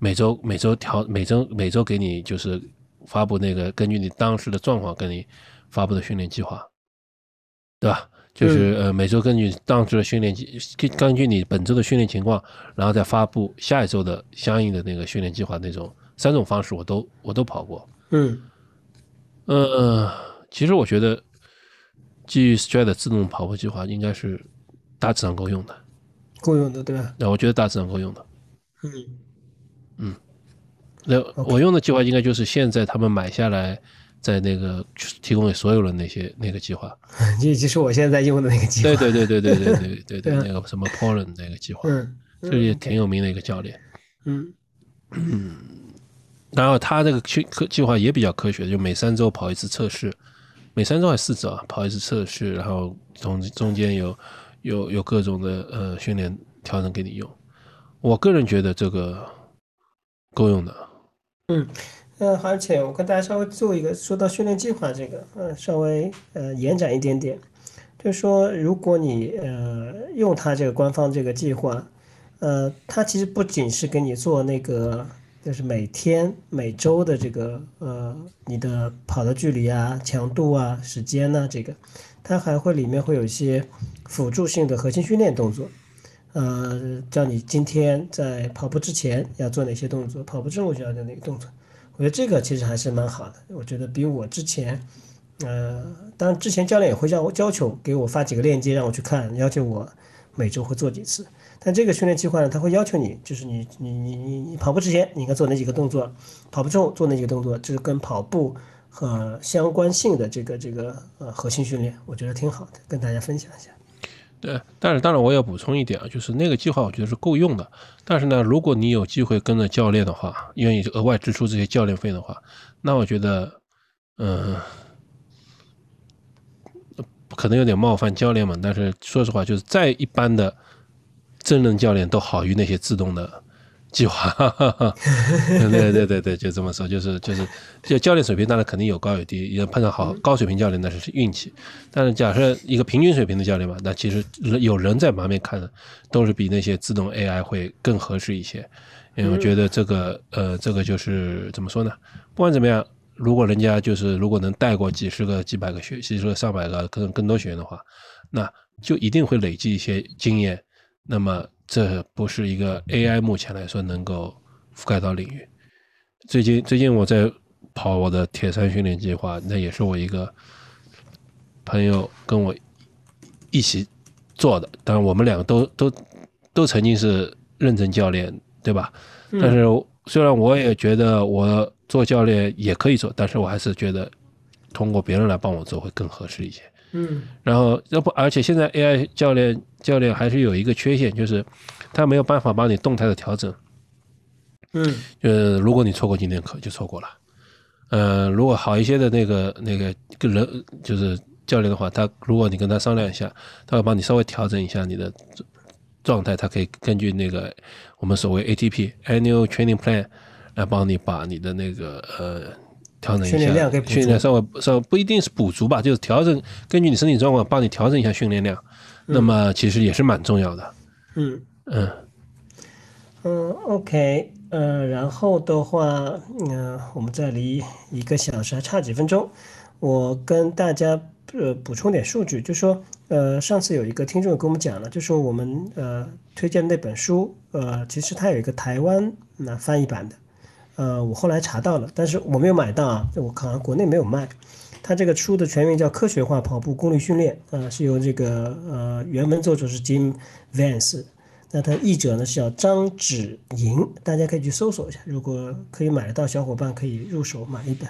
每周每周调每周每周给你就是发布那个根据你当时的状况给你发布的训练计划，对吧？就是呃每周根据当时的训练计，根据你本周的训练情况，然后再发布下一周的相应的那个训练计划那种三种方式我都我都跑过。嗯呃，其实我觉得基于 Stride 自动跑步计划应该是大致上够用的。够用的对吧？那我觉得大致上够用的。嗯嗯那我用的计划应该就是现在他们买下来，在那个提供给所有人那些那个计划。这就是我现在用的那个计划。对对对对对对对对对，对 啊那个什么 Poland 那个计划，嗯，这也挺有名的一个教练。嗯 嗯然后他这个去科计划也比较科学，就每三周跑一次测试，每三周还是四周啊，跑一次测试，然后中中间有有有各种的呃训练调整给你用。我个人觉得这个够用的。嗯，呃，而且我跟大家稍微做一个说到训练计划这个，呃，稍微呃延展一点点，就是说，如果你呃用它这个官方这个计划，呃，它其实不仅是给你做那个，就是每天每周的这个呃你的跑的距离啊、强度啊、时间呢、这个，它还会里面会有一些辅助性的核心训练动作。呃，叫你今天在跑步之前要做哪些动作，跑步之后需要做哪个动作。我觉得这个其实还是蛮好的，我觉得比我之前，呃，当然之前教练也会让我要求给我发几个链接让我去看，要求我每周会做几次。但这个训练计划呢，它会要求你，就是你你你你你跑步之前你应该做哪几个动作，跑步之后做哪几个动作，这是跟跑步和相关性的这个这个呃核心训练，我觉得挺好的，跟大家分享一下。对，但是当然我要补充一点啊，就是那个计划我觉得是够用的。但是呢，如果你有机会跟着教练的话，愿意额外支出这些教练费的话，那我觉得，嗯、可能有点冒犯教练嘛，但是说实话，就是再一般的真人教练都好于那些自动的计划。对对对对，就这么说，就是就是，就教练水平当然肯定有高有低，也碰到好高水平教练那是运气。但是假设一个平均水平的教练嘛，那其实有人在旁边看的，都是比那些自动 AI 会更合适一些。因为我觉得这个呃，这个就是怎么说呢？不管怎么样，如果人家就是如果能带过几十个、几百个学，其实上百个，可能更多学员的话，那就一定会累积一些经验。那么这不是一个 AI 目前来说能够覆盖到领域。最近最近我在跑我的铁三训练计划，那也是我一个朋友跟我一起做的，当然我们两个都都都曾经是认证教练，对吧？但是虽然我也觉得我做教练也可以做，但是我还是觉得通过别人来帮我做会更合适一些。嗯然后要不，而且现在 AI 教练教练还是有一个缺陷，就是他没有办法帮你动态的调整。嗯呃，如果你错过今天课就错过了。呃，如果好一些的那个那个个人就是教练的话，他如果你跟他商量一下，他会帮你稍微调整一下你的状状态，他可以根据那个我们所谓 ATP Annual Training Plan 来帮你把你的那个呃调整一下训练量给补足。训练稍微稍微不一定是补足吧，就是调整根据你身体状况帮你调整一下训练量，那么其实也是蛮重要的。嗯。嗯。嗯，OK，呃，然后的话，嗯、我们再离一个小时还差几分钟，我跟大家呃补充点数据，就说，呃，上次有一个听众跟我们讲了，就说我们呃推荐那本书，呃，其实它有一个台湾那、翻译版的，呃，我后来查到了，但是我没有买到啊，我好像国内没有卖。它这个书的全名叫《科学化跑步功率训练》，呃，是由这个呃原文作者是 Jim Vance，那他译者呢是叫张芷莹，大家可以去搜索一下，如果可以买得到，小伙伴可以入手买一本。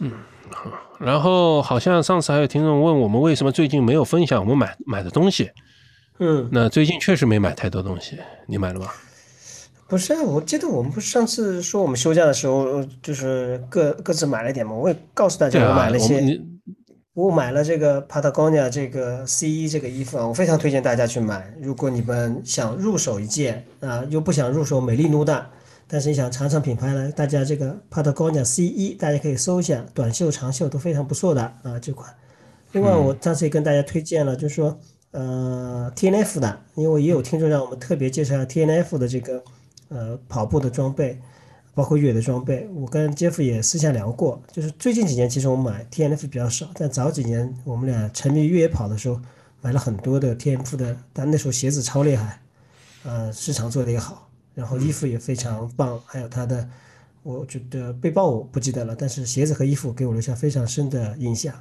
嗯，好然后好像上次还有听众问我们为什么最近没有分享我们买买的东西。嗯，那最近确实没买太多东西，你买了吗？不是啊，我记得我们不是上次说我们休假的时候，呃就是各各自买了一点嘛，我也告诉大家我买了一些。我我买了这个 Patagonia 这个 C 一这个衣服啊，我非常推荐大家去买。如果你们想入手一件啊，又不想入手美丽奴的，但是你想尝尝品牌呢，大家这个 Patagonia C 一大家可以搜一下，短袖、长袖都非常不错的啊这款。另外，我上次也跟大家推荐了，就是说呃 T N F 的，因为也有听众让我们特别介绍 T N F 的这个呃跑步的装备。包括越野的装备，我跟杰夫也私下聊过，就是最近几年其实我们买 T N F 比较少，但早几年我们俩沉迷越野跑的时候，买了很多的 T N F 的，但那时候鞋子超厉害，呃，市场做的也好，然后衣服也非常棒，还有它的我觉得背包我不记得了，但是鞋子和衣服给我留下非常深的印象。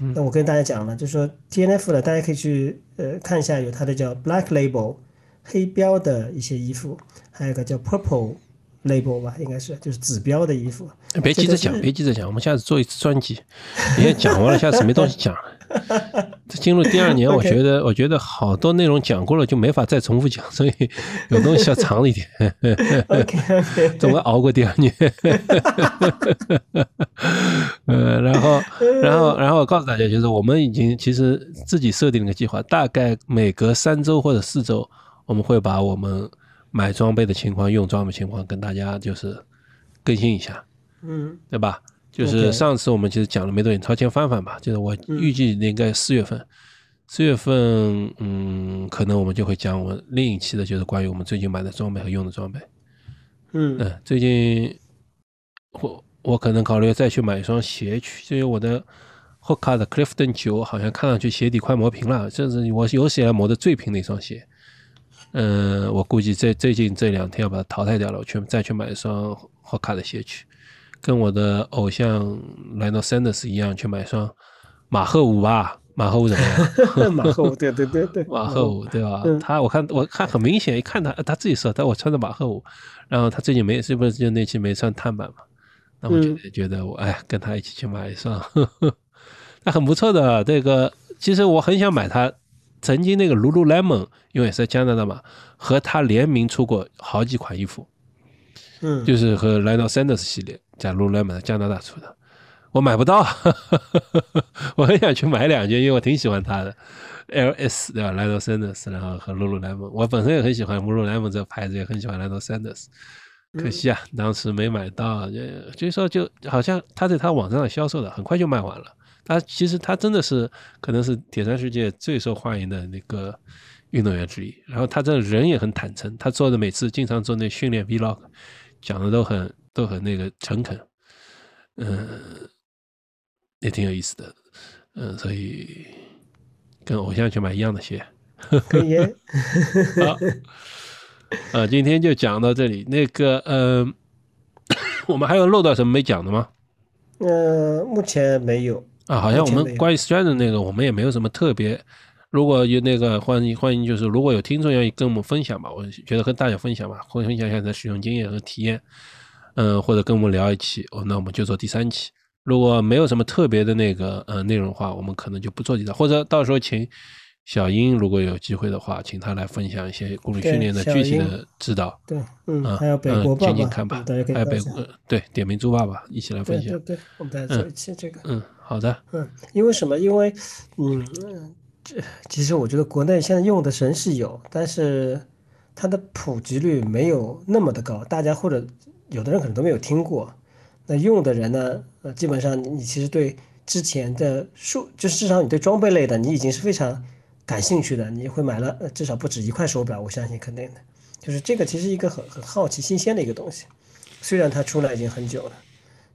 那我跟大家讲了，就是说 T N F 的，大家可以去呃看一下，有它的叫 Black Label 黑标的一些衣服，还有个叫 Purple Label 吧，应该是就是指标的衣服。别急着讲，别急着讲，我们下次做一次专辑，别讲完了，下次没东西讲了。进入第二年，我觉得，我觉得好多内容讲过了，就没法再重复讲，所以有东西要长一点。OK，总要熬过第二年。呃，然后，然后，然后我告诉大家，就是我们已经其实自己设定了个计划，大概每隔三周或者四周，我们会把我们买装备的情况、用装备情况跟大家就是更新一下，嗯，对吧？就是上次我们其实讲了没多久，超前翻翻吧。就是我预计应该四月份，四月份，嗯，可能我们就会讲我另一期的，就是关于我们最近买的装备和用的装备。嗯嗯，最近我我可能考虑再去买一双鞋去，因为我的 Hoka 的 Clifton 九好像看上去鞋底快磨平了，这是我有史以来磨的最平的一双鞋。嗯，我估计这最近这两天要把它淘汰掉了，我去再去买一双 Hoka 的鞋去。跟我的偶像莱诺·桑德斯一样，去买双马赫五吧。马赫五怎么样？马赫五，对对对对，马赫五对吧？他我看我看很明显，一看他他自己说，但我穿的马赫五，然后他最近没是不是就那期没穿碳板嘛？那我就觉得我哎，跟他一起去买一双，那很不错的。这个其实我很想买他曾经那个 Lululemon，因为也是在加拿大嘛，和他联名出过好几款衣服，嗯，就是和 Lino Sanders 系列。加 Lululemon 加拿大出的，我买不到，我很想去买两件，因为我挺喜欢它的 LS 对吧？？Lino Sanders，然后和 Lululemon，我本身也很喜欢 Lululemon 这个牌子，也很喜欢 Lino Sanders，可惜啊，当时没买到，就就说就好像他在他网站上销售的，很快就卖完了。他其实他真的是可能是铁三世界最受欢迎的那个运动员之一，然后他这人也很坦诚，他做的每次经常做那训练 Vlog，讲的都很。都很那个诚恳，嗯，也挺有意思的，嗯，所以跟偶像去买一样的鞋，可以。好，啊，今天就讲到这里。那个，嗯，我们还有漏到什么没讲的吗？呃，目前没有。啊，好像我们关于 Strand 那个，我们也没有什么特别。如果有那个欢迎欢迎，就是如果有听众愿意跟我们分享吧，我觉得跟大家分享吧，或分享一下你的使用经验和体验。嗯，或者跟我们聊一期，哦，那我们就做第三期。如果没有什么特别的那个呃内容的话，我们可能就不做第三，或者到时候请小英，如果有机会的话，请他来分享一些功率训练的具体的指导。对，嗯，还有北国爸爸，看吧，还有北国，对，点名猪爸爸一起来分享。对对，我们再做一期这个。嗯，好的。嗯，因为什么？因为嗯，这其实我觉得国内现在用的神是有，但是它的普及率没有那么的高，大家或者。有的人可能都没有听过，那用的人呢？呃，基本上你其实对之前的数，就是至少你对装备类的，你已经是非常感兴趣的，你会买了至少不止一块手表，我相信肯定的。就是这个其实一个很很好奇、新鲜的一个东西，虽然它出来已经很久了，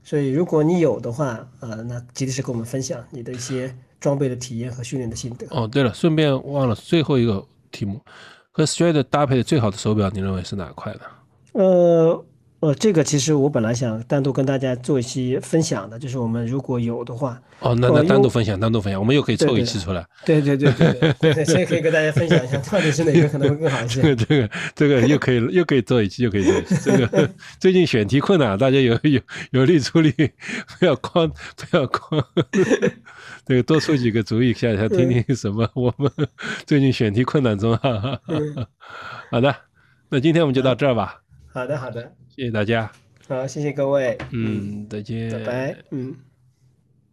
所以如果你有的话，呃，那及时跟我们分享你的一些装备的体验和训练的心得。哦，对了，顺便忘了最后一个题目，和 Stride 搭配的最好的手表，你认为是哪块的？呃。呃，这个其实我本来想单独跟大家做一期分享的，就是我们如果有的话，哦，那那单独分享，单独分享，我们又可以凑一期出来。对对对对对，所以可以跟大家分享一下，到底是哪个可能会更好一些。这个这个这个又可以又可以做一期，又可以做一期。这个 最近选题困难，大家有有有力出力，不要光不要光，这个多出几个主意，想想听听什么。我们最近选题困难中哈。好的，那今天我们就到这儿吧。好的好的。谢谢大家，好，谢谢各位，嗯，再见，拜拜，嗯。